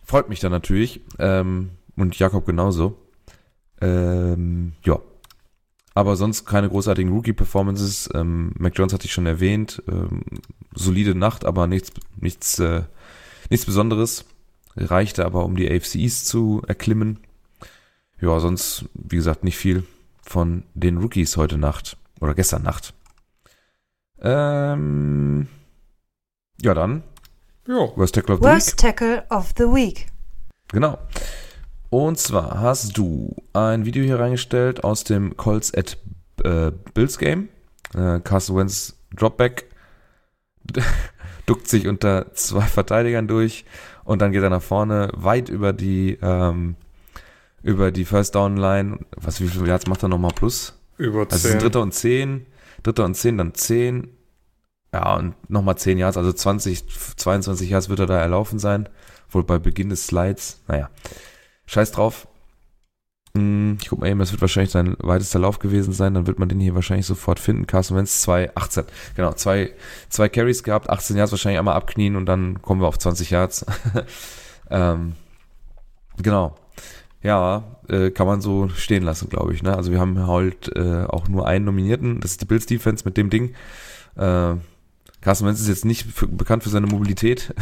Freut mich dann natürlich. Ähm, und Jakob genauso. Ähm, ja. Aber sonst keine großartigen Rookie-Performances. Ähm, Mac Jones hatte ich schon erwähnt. Ähm, solide Nacht, aber nichts, nichts, äh, nichts Besonderes. Reichte aber, um die AFCs zu erklimmen. Ja, sonst, wie gesagt, nicht viel von den Rookies heute Nacht. Oder gestern Nacht. Ähm, ja, dann ja. Worst Tackle of the Worst Week. Tackle of the Week. Genau. Und zwar hast du ein Video hier reingestellt aus dem Colts at äh, Bills Game. Äh, Carson Wentz Dropback (laughs) duckt sich unter zwei Verteidigern durch und dann geht er nach vorne weit über die ähm, über die First Down Line. Was wie viel Yards macht er nochmal plus? Über 10. Also es sind Dritter und 10, Dritter und 10, dann 10, ja, und nochmal 10 Yards, also 20, 22 Yards wird er da erlaufen sein. Wohl bei Beginn des Slides. Naja, scheiß drauf. Hm, ich guck mal eben, das wird wahrscheinlich sein weitester Lauf gewesen sein. Dann wird man den hier wahrscheinlich sofort finden. Carson Wentz 2, 18. Genau, zwei, zwei Carries gehabt, 18 Yards wahrscheinlich einmal abknien und dann kommen wir auf 20 Yards. (laughs) ähm, genau. Ja, äh, kann man so stehen lassen, glaube ich. Ne? Also wir haben halt äh, auch nur einen Nominierten. Das ist die Bills Defense mit dem Ding. Äh, Carsten Wentz ist jetzt nicht für, bekannt für seine Mobilität.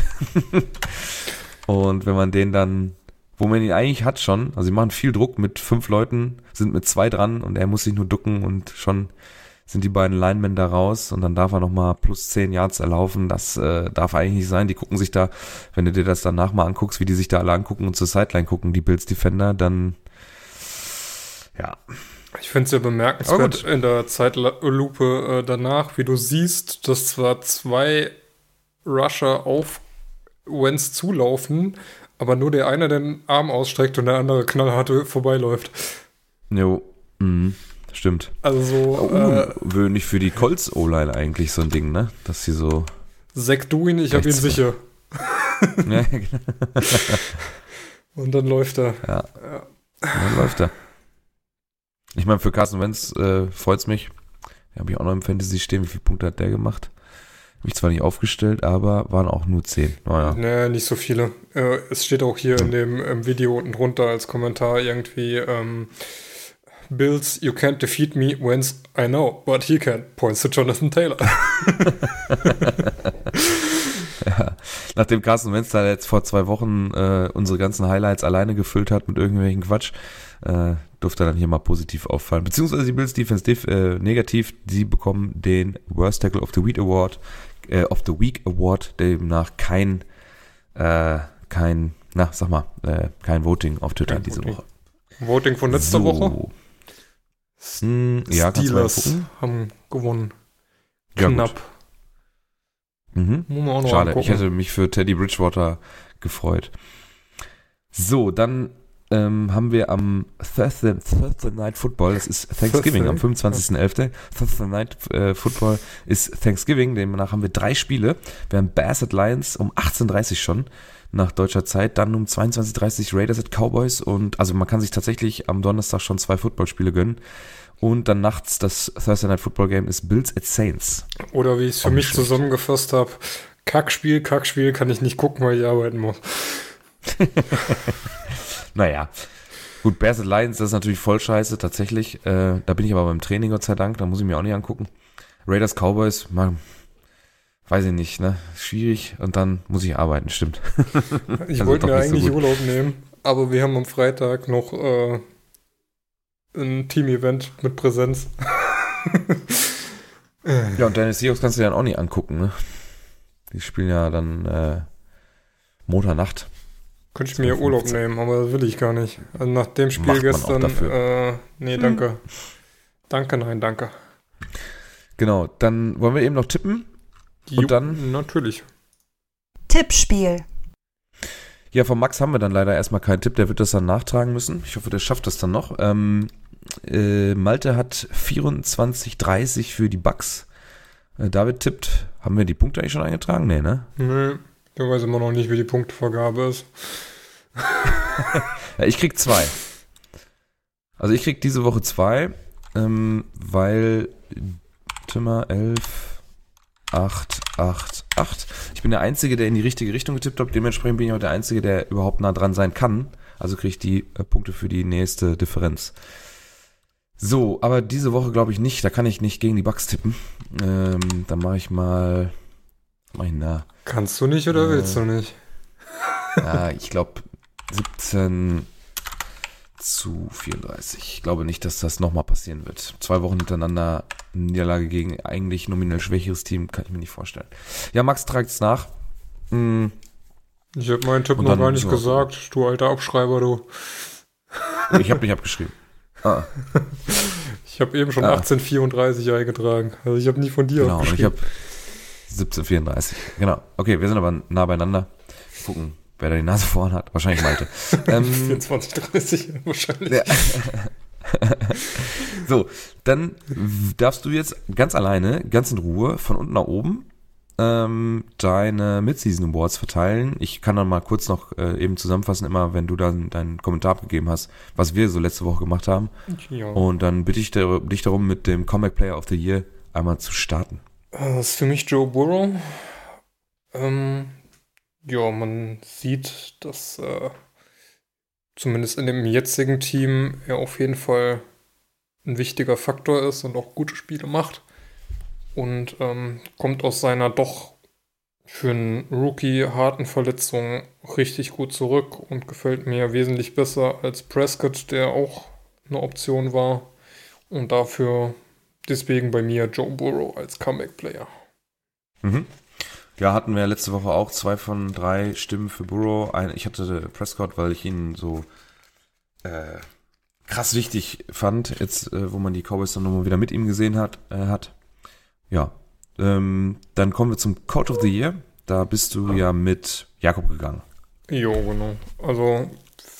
(laughs) und wenn man den dann, wo man ihn eigentlich hat schon, also sie machen viel Druck mit fünf Leuten, sind mit zwei dran und er muss sich nur ducken und schon sind die beiden Linemen da raus und dann darf er nochmal plus zehn Yards erlaufen. Das äh, darf eigentlich nicht sein. Die gucken sich da, wenn du dir das danach mal anguckst, wie die sich da alle angucken und zur Sideline gucken, die Bills Defender, dann ja, ich finde es ja bemerkenswert in der Zeitlupe äh, danach, wie du siehst, dass zwar zwei Rusher auf Wenz zulaufen, aber nur der eine den Arm ausstreckt und der andere knallhart vorbeiläuft. Jo, mhm. stimmt. Also so. Ungewöhnlich äh, für die Colts O-Line eigentlich so ein Ding, ne? Dass sie so. Sack du ihn, ich hab ihn sicher. (laughs) ja, genau. (laughs) und dann läuft er. Ja. ja. Dann läuft er. Ich meine, für Carson Wentz äh, freut's mich. Habe ich auch noch im Fantasy stehen. Wie viele Punkte hat der gemacht? Habe ich zwar nicht aufgestellt, aber waren auch nur zehn. Naja. Nee, nicht so viele. Äh, es steht auch hier in dem im Video unten drunter als Kommentar irgendwie ähm, Bills, you can't defeat me, Wentz, I know, but he can. Points to Jonathan Taylor. (laughs) (laughs) ja. Nachdem Carson Wentz da jetzt vor zwei Wochen äh, unsere ganzen Highlights alleine gefüllt hat mit irgendwelchen Quatsch, äh, durfte dann hier mal positiv auffallen. Beziehungsweise die Bills Defense diff, äh, negativ, sie bekommen den Worst Tackle of the Week Award, äh, of the Week Award, demnach kein, äh, kein, na, sag mal, äh, kein Voting auf Twitter kein diese Voting. Woche. Voting von letzter so. Woche? Hm, ja, Steelers haben gewonnen. Knapp. Ja, mhm. Schade, ich hätte mich für Teddy Bridgewater gefreut. So, dann ähm, haben wir am Thursday, Thursday Night Football, das ist Thanksgiving, am 25.11. Thursday Night äh, Football ist Thanksgiving, demnach haben wir drei Spiele. Wir haben Bass at Lions um 18.30 schon nach deutscher Zeit, dann um 22.30 Raiders at Cowboys und also man kann sich tatsächlich am Donnerstag schon zwei Footballspiele gönnen. Und dann nachts das Thursday Night Football Game ist Bills at Saints. Oder wie ich es für mich schlecht. zusammengefasst habe, Kackspiel, Kackspiel kann ich nicht gucken, weil ich arbeiten muss. (laughs) Naja. Gut, Bears at Lions, das ist natürlich voll scheiße, tatsächlich. Äh, da bin ich aber beim Training, Gott sei Dank, da muss ich mir auch nicht angucken. Raiders Cowboys, mal, weiß ich nicht, ne? Schwierig und dann muss ich arbeiten, stimmt. (laughs) Ich Also wollte mir so eigentlich gut. Urlaub nehmen, aber wir haben am Freitag noch äh, ein Team-Event mit Präsenz. (laughs) Äh, Ja, und deine Seahawks kannst du dir dann auch nicht angucken, ne? Die spielen ja dann äh, Montagnacht. Könnte ich mir Urlaub 15. nehmen, aber das will ich gar nicht. Also nach dem Spiel Macht man auch gestern, dafür. äh, nee, danke. Danke, nein, danke. Genau, dann wollen wir eben noch tippen. Jo, dann? Natürlich. Tippspiel. Ja, von Max haben wir dann leider erstmal keinen Tipp, der wird das dann nachtragen müssen. Ich hoffe, der schafft das dann noch. Ähm, äh, Malte hat 24,30 für die Bucks. Äh, David tippt, haben wir die Punkte eigentlich schon eingetragen? Nee, ne? Nö, ich weiß immer noch nicht, wie die Punktevergabe ist. (laughs) Ja, ich krieg zwei. Also ich krieg diese Woche zwei, ähm, weil Timmer 11, 8, 8, 8. Ich bin der Einzige, der in die richtige Richtung getippt hat. Dementsprechend bin ich auch der Einzige, der überhaupt nah dran sein kann. Also kriege ich die äh, Punkte für die nächste Differenz. So, aber diese Woche glaube ich nicht. Da kann ich nicht gegen die Bugs tippen. Ähm, dann mache ich mal. Ich denn da? Kannst du nicht oder Äh, willst du nicht? (laughs) Ja, ich glaube 17 zu 34. Ich glaube nicht, dass das nochmal passieren wird. Zwei Wochen hintereinander Niederlage gegen eigentlich nominell schwächeres Team, kann ich mir nicht vorstellen. Ja, Max tragt es nach. Hm, Ich habe meinen Tipp noch gar nicht wir- gesagt, du alter Abschreiber, du. ich habe nicht abgeschrieben. (laughs) Ah, Ich habe eben schon Ah. 1834 eingetragen. Also ich habe nie von dir genau, und ich abgeschrieben. habe 1734. Genau. Okay, wir sind aber nah beieinander. Gucken, wer da die Nase vorn hat. Wahrscheinlich Malte. (laughs) ähm, 24, 30 wahrscheinlich. Ja. (laughs) so, dann darfst du jetzt ganz alleine, ganz in Ruhe, von unten nach oben ähm, deine Mid-Season Awards verteilen. Ich kann dann mal kurz noch äh, eben zusammenfassen, immer wenn du dann deinen Kommentar abgegeben hast, was wir so letzte Woche gemacht haben. Ja. Und dann bitte ich dich darum, mit dem Comeback Player of the Year einmal zu starten. Äh, Das ist für mich Joe Burrow. Ähm, ja, man sieht, dass äh, zumindest in dem jetzigen Team er auf jeden Fall ein wichtiger Faktor ist und auch gute Spiele macht. Und ähm, kommt aus seiner doch für einen Rookie harten Verletzung richtig gut zurück und gefällt mir wesentlich besser als Prescott, der auch eine Option war. Und dafür deswegen bei mir Joe Burrow als Comeback-Player. Mhm. Ja, hatten wir letzte Woche auch zwei von drei Stimmen für Burrow. Ein, ich hatte Prescott, weil ich ihn so äh, krass wichtig fand, jetzt äh, wo man die Cowboys dann nochmal wieder mit ihm gesehen hat. Äh, hat. Ja, ähm, dann kommen wir zum Coach of the Year. Da bist du ja mit Jakob gegangen. Jo, genau. Also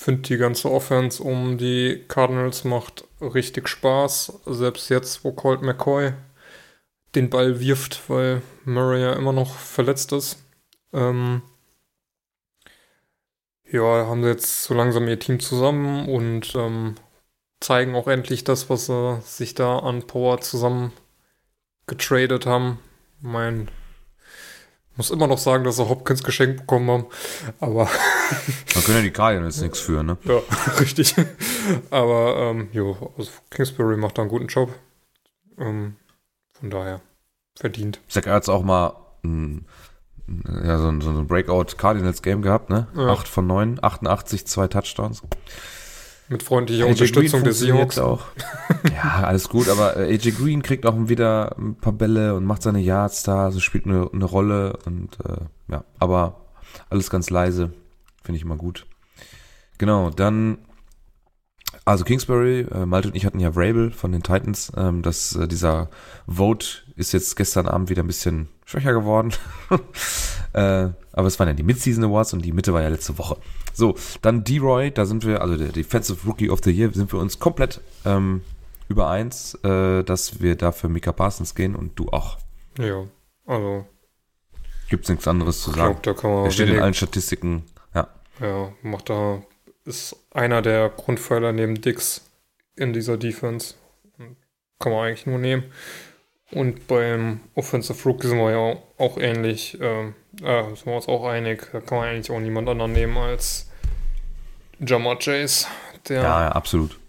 finde die ganze Offense um die Cardinals macht richtig Spaß. Selbst jetzt, wo Colt McCoy den Ball wirft, weil Murray ja immer noch verletzt ist. Ähm, ja, haben sie jetzt so langsam ihr Team zusammen und ähm, zeigen auch endlich das, was sie sich da an Power zusammen getradet haben. Mein muss immer noch sagen, dass sie Hopkins geschenkt bekommen haben. Aber (laughs) Da können ja die Cardinals nichts für, ne? ja, (laughs) richtig. Aber ähm, jo, also Kingsbury macht da einen guten Job. Ähm, von daher verdient. Zach Ertz auch mal ein, ja, so ein, so ein Breakout Cardinals Game gehabt, ne? Ja. 8 von 9, 88, zwei Touchdowns. Mit freundlicher AJ Unterstützung funktioniert Seahawks. auch. (laughs) ja, alles gut, aber äh, AJ Green kriegt auch wieder ein paar Bälle und macht seine Yards da, also spielt eine, eine Rolle und äh, ja, aber alles ganz leise, finde ich immer gut. Genau, dann also Kingsbury, äh, Malte und ich hatten ja Vrabel von den Titans. Ähm, das, äh, dieser Vote ist jetzt gestern Abend wieder ein bisschen schwächer geworden. (laughs) Äh, aber es waren ja die Mid-Season Awards und die Mitte war ja letzte Woche. So, dann D-Roy, da sind wir, also der Defensive Rookie of the Year, sind wir uns komplett ähm, übereins, äh, dass wir da für Mika Parsons gehen und du auch. Ja, also. Gibt's nichts anderes zu sagen. Glaub, da kann man er steht in wenig- allen Statistiken. Ja. Ja, macht da, ist einer der Grundpfeiler neben Dix in dieser Defense. Kann man eigentlich nur nehmen. Und beim Offensive Rookie sind wir ja auch ähnlich, ähm, äh, sind wir uns auch einig. Da kann man eigentlich auch niemand anderen nehmen als Jamar Chase. Der ja, ja, absolut.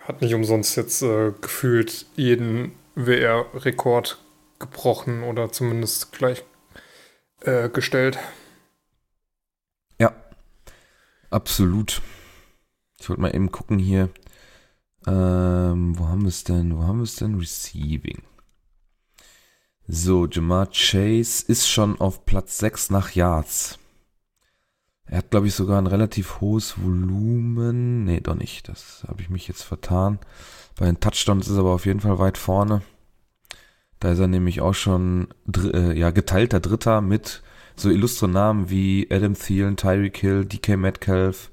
hat nicht umsonst jetzt äh, gefühlt jeden WR-Rekord gebrochen oder zumindest gleich äh, gestellt. Ja, absolut. Ich wollte mal eben gucken hier. Ähm, wo haben wir es denn? Wo haben wir es denn? Receiving. So, Jamar Chase ist schon auf Platz 6 nach Yards. Er hat, glaube ich, sogar ein relativ hohes Volumen. Nee, doch nicht. Das habe ich mich jetzt vertan. Bei den Touchdowns ist er aber auf jeden Fall weit vorne. Da ist er nämlich auch schon äh, ja, geteilter Dritter mit so illustre Namen wie Adam Thielen, Tyreek Hill, DK Metcalf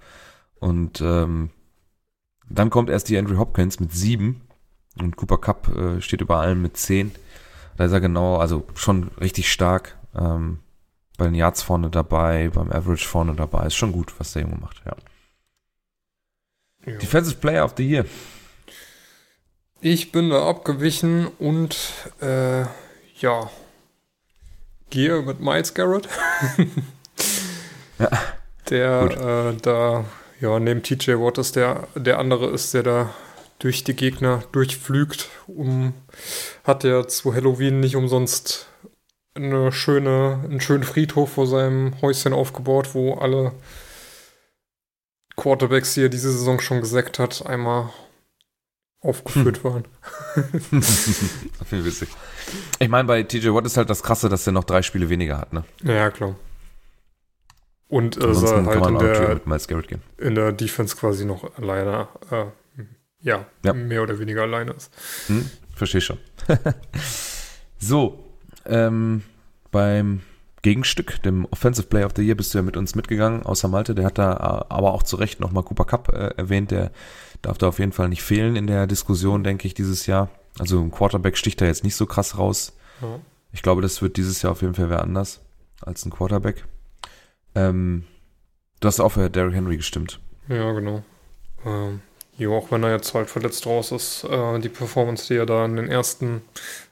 und ähm, dann kommt erst die Andrew Hopkins mit sieben und Cooper Cup äh, steht über allem mit zehn. Da ist er genau, also schon richtig stark. Ähm, bei den Yards vorne dabei, beim Average vorne dabei. Ist schon gut, was der Junge macht, ja. Ja. Defensive Player of the Year. Ich bin da abgewichen und äh, ja, gehe mit Miles Garrett. (laughs) Ja, Der äh, da, ja, neben TJ Watt ist der, der andere ist, der da durch die Gegner durchflügt. Um, hat ja zu Halloween nicht umsonst eine schöne, einen schönen Friedhof vor seinem Häuschen aufgebaut, wo alle Quarterbacks, die er diese Saison schon gesackt hat, einmal aufgeführt waren. (laughs) Viel witzig. Ich meine, bei TJ Watt ist halt das Krasse, dass er noch drei Spiele weniger hat, ne? Ja, klar. Und äh, kann halt man in der, in der Defense quasi noch alleine, äh, ja, Ja. mehr oder weniger alleine ist. Hm? Verstehe schon. (laughs) so, ähm, beim Gegenstück, dem Offensive Player of the Year, bist du ja mit uns mitgegangen, außer Malte. Der hat da äh, aber auch zu Recht nochmal Cooper Cup äh, erwähnt. Der darf da auf jeden Fall nicht fehlen in der Diskussion, denke ich, dieses Jahr. Also ein Quarterback sticht da jetzt nicht so krass raus. Ja. Ich glaube, das wird dieses Jahr auf jeden Fall wer anders als ein Quarterback. Ähm, du hast auch für Derrick Henry gestimmt. Ja, genau. Ähm, jo, auch wenn er jetzt halt verletzt raus ist, äh, die Performance, die er da in den ersten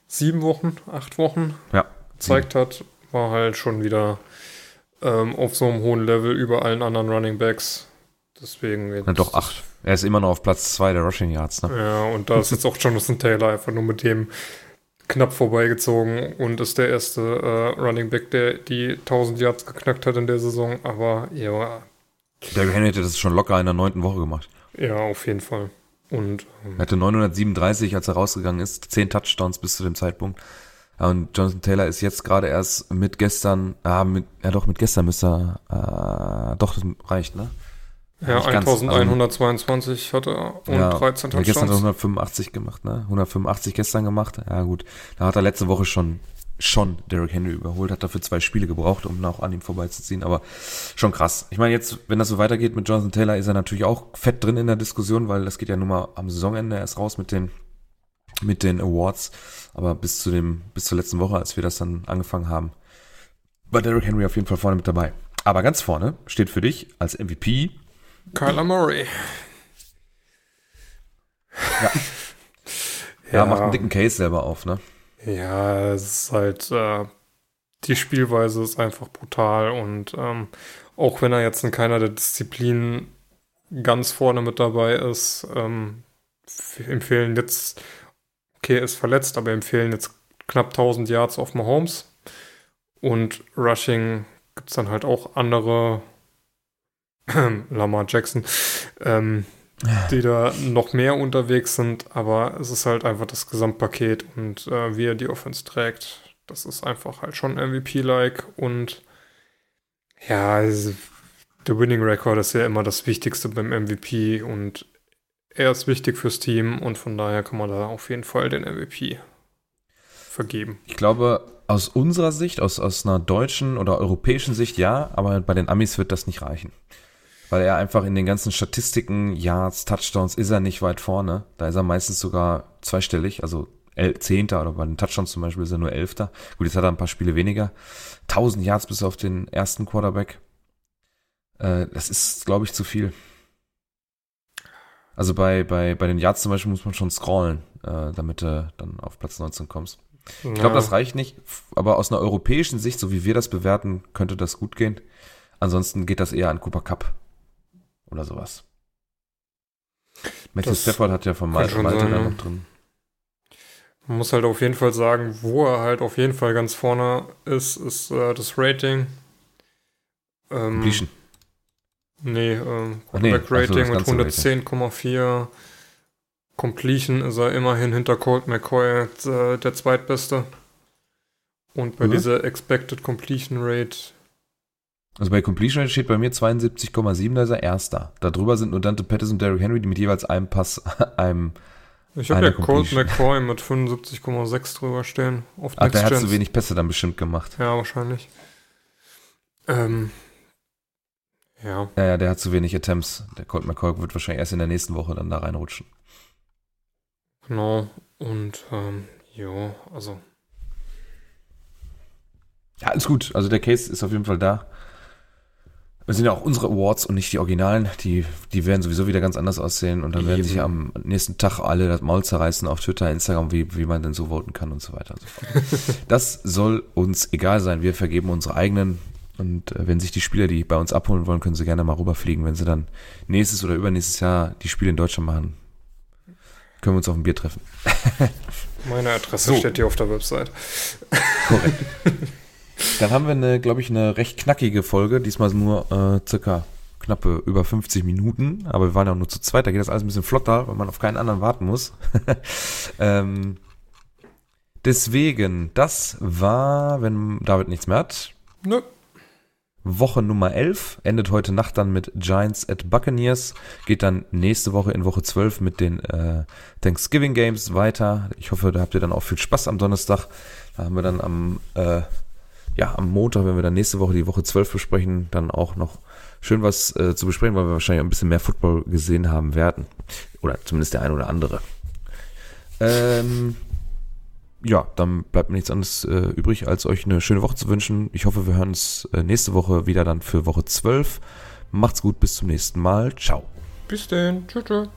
sieben Wochen, acht Wochen Ja. gezeigt hat, war halt schon wieder ähm, auf so einem hohen Level über allen anderen Running Backs. Deswegen jetzt, Na doch, acht. Er ist immer noch auf Platz zwei der Rushing Yards, ne? Ja, und da ist jetzt auch Jonathan Taylor einfach nur mit dem knapp vorbeigezogen und ist der erste äh, Running Back, der die 1000 Yards geknackt hat in der Saison. Aber ja, Derrick Henry hätte das schon locker in der neunten Woche gemacht. Ja, auf jeden Fall. Und ähm, Er hatte 937, als er rausgegangen ist, 10 Touchdowns bis zu dem Zeitpunkt. Und Jonathan Taylor ist jetzt gerade erst mit gestern, ah, mit, ja doch, mit gestern müsste er, äh, doch, das reicht, ne? ja, Nicht ganz, 1122 hat er und ja, 13 er hat gestern hat er Touchdowns. 185 gemacht, ne? 185 gestern gemacht. Ja, gut. Da hat er letzte Woche schon, schon Derrick Henry überholt, hat dafür zwei Spiele gebraucht, um auch an ihm vorbeizuziehen, aber schon krass. Ich meine, jetzt, wenn das so weitergeht mit Jonathan Taylor, ist er natürlich auch fett drin in der Diskussion, weil das geht ja nun mal am Saisonende erst raus mit den, mit den Awards. Aber bis zu dem, bis zur letzten Woche, als wir das dann angefangen haben, war Derrick Henry auf jeden Fall vorne mit dabei. Aber ganz vorne steht für dich als MVP Kyler Murray. (laughs) Ja. Ja, macht einen dicken Case selber auf, ne? Ja, es ist halt, äh, die Spielweise ist einfach brutal und ähm, auch wenn er jetzt in keiner der Disziplinen ganz vorne mit dabei ist, ähm, empfehlen jetzt, okay, er ist verletzt, aber empfehlen jetzt knapp 1000 Yards auf Mahomes und Rushing gibt es dann halt auch andere, (clears throat) Lamar Jackson, ähm, die da noch mehr unterwegs sind, aber es ist halt einfach das Gesamtpaket und äh, wie er die Offense trägt, das ist einfach halt schon MVP-like und ja, der Winning Record ist ja immer das Wichtigste beim MVP und er ist wichtig fürs Team und von daher kann man da auf jeden Fall den MVP vergeben. Ich glaube, aus unserer Sicht, aus, aus einer deutschen oder europäischen Sicht ja, aber bei den Amis wird das nicht reichen. Weil er einfach in den ganzen Statistiken, Yards, Touchdowns ist er nicht weit vorne. Da ist er meistens sogar zweistellig, also Zehnter oder bei den Touchdowns zum Beispiel ist er nur Elfter. Gut, jetzt hat er ein paar Spiele weniger. 1000 Yards bis auf den ersten Quarterback. Äh, das ist, glaube ich, zu viel. Also bei, bei, bei den Yards zum Beispiel muss man schon scrollen, äh, damit du dann auf Platz 19 kommst. Ich glaube, das reicht nicht, aber aus einer europäischen Sicht, so wie wir das bewerten, könnte das gut gehen. Ansonsten geht das eher an Cooper Cup oder sowas. Matthew Stafford hat ja von Malte da noch drin. Man muss halt auf jeden Fall sagen, wo er halt auf jeden Fall ganz vorne ist, ist äh, das Rating. Ähm, Completion. Nee, ähm, Quarterback-Rating nee, mit 110,4. Completion ist er immerhin hinter Colt McCoy äh, der zweitbeste. Und bei mhm. dieser Expected Completion Rate. Also bei Completion Rate steht bei mir 72,7, da ist er erster. Darüber sind nur Dante Pettis und Derrick Henry, die mit jeweils einem Pass, (laughs) einem. Ich habe ja Colt McCoy mit 75,6 drüber stehen. Auf Ach, der hat zu wenig Pässe dann bestimmt gemacht. Ja, wahrscheinlich. Ähm, ja. Ja, ja, der hat zu wenig Attempts. Der Colt McCoy wird wahrscheinlich erst in der nächsten Woche dann da reinrutschen. Genau. Und ähm, ja, also. Ja, ist gut. Also der Case ist auf jeden Fall da. Das sind ja auch unsere Awards und nicht die Originalen. Die, die werden sowieso wieder ganz anders aussehen und dann Eben. werden sich am nächsten Tag alle das Maul zerreißen auf Twitter, Instagram, wie, wie man denn so voten kann und so weiter und so fort. (laughs) das soll uns egal sein. Wir vergeben unsere eigenen und äh, wenn sich die Spieler, die bei uns abholen wollen, können sie gerne mal rüberfliegen. Wenn sie dann nächstes oder übernächstes Jahr die Spiele in Deutschland machen, können wir uns auf ein Bier treffen. Meine Adresse so. steht hier auf der Website. Korrekt. (laughs) Dann haben wir eine, glaube ich, eine recht knackige Folge. Diesmal nur äh, circa knappe über 50 Minuten, aber wir waren ja nur zu zweit, da geht das alles ein bisschen flotter, weil man auf keinen anderen warten muss. (laughs) ähm, deswegen, das war, wenn David nichts mehr hat. Nö. Woche Nummer 11 endet heute Nacht dann mit Giants at Buccaneers, geht dann nächste Woche in Woche 12 mit den äh, Thanksgiving Games weiter. Ich hoffe, da habt ihr dann auch viel Spaß am Donnerstag. Da haben wir dann am, äh, ja, am Montag, wenn wir dann nächste Woche die Woche 12 besprechen, dann auch noch schön was äh, zu besprechen, weil wir wahrscheinlich ein bisschen mehr Football gesehen haben werden. Oder zumindest der ein oder andere. Ähm, ja, dann bleibt mir nichts anderes äh, übrig, als euch eine schöne Woche zu wünschen. Ich hoffe, wir hören uns äh, nächste Woche wieder dann für Woche 12. Macht's gut, bis zum nächsten Mal. Ciao. Bis denn. Tschüss. tschüss.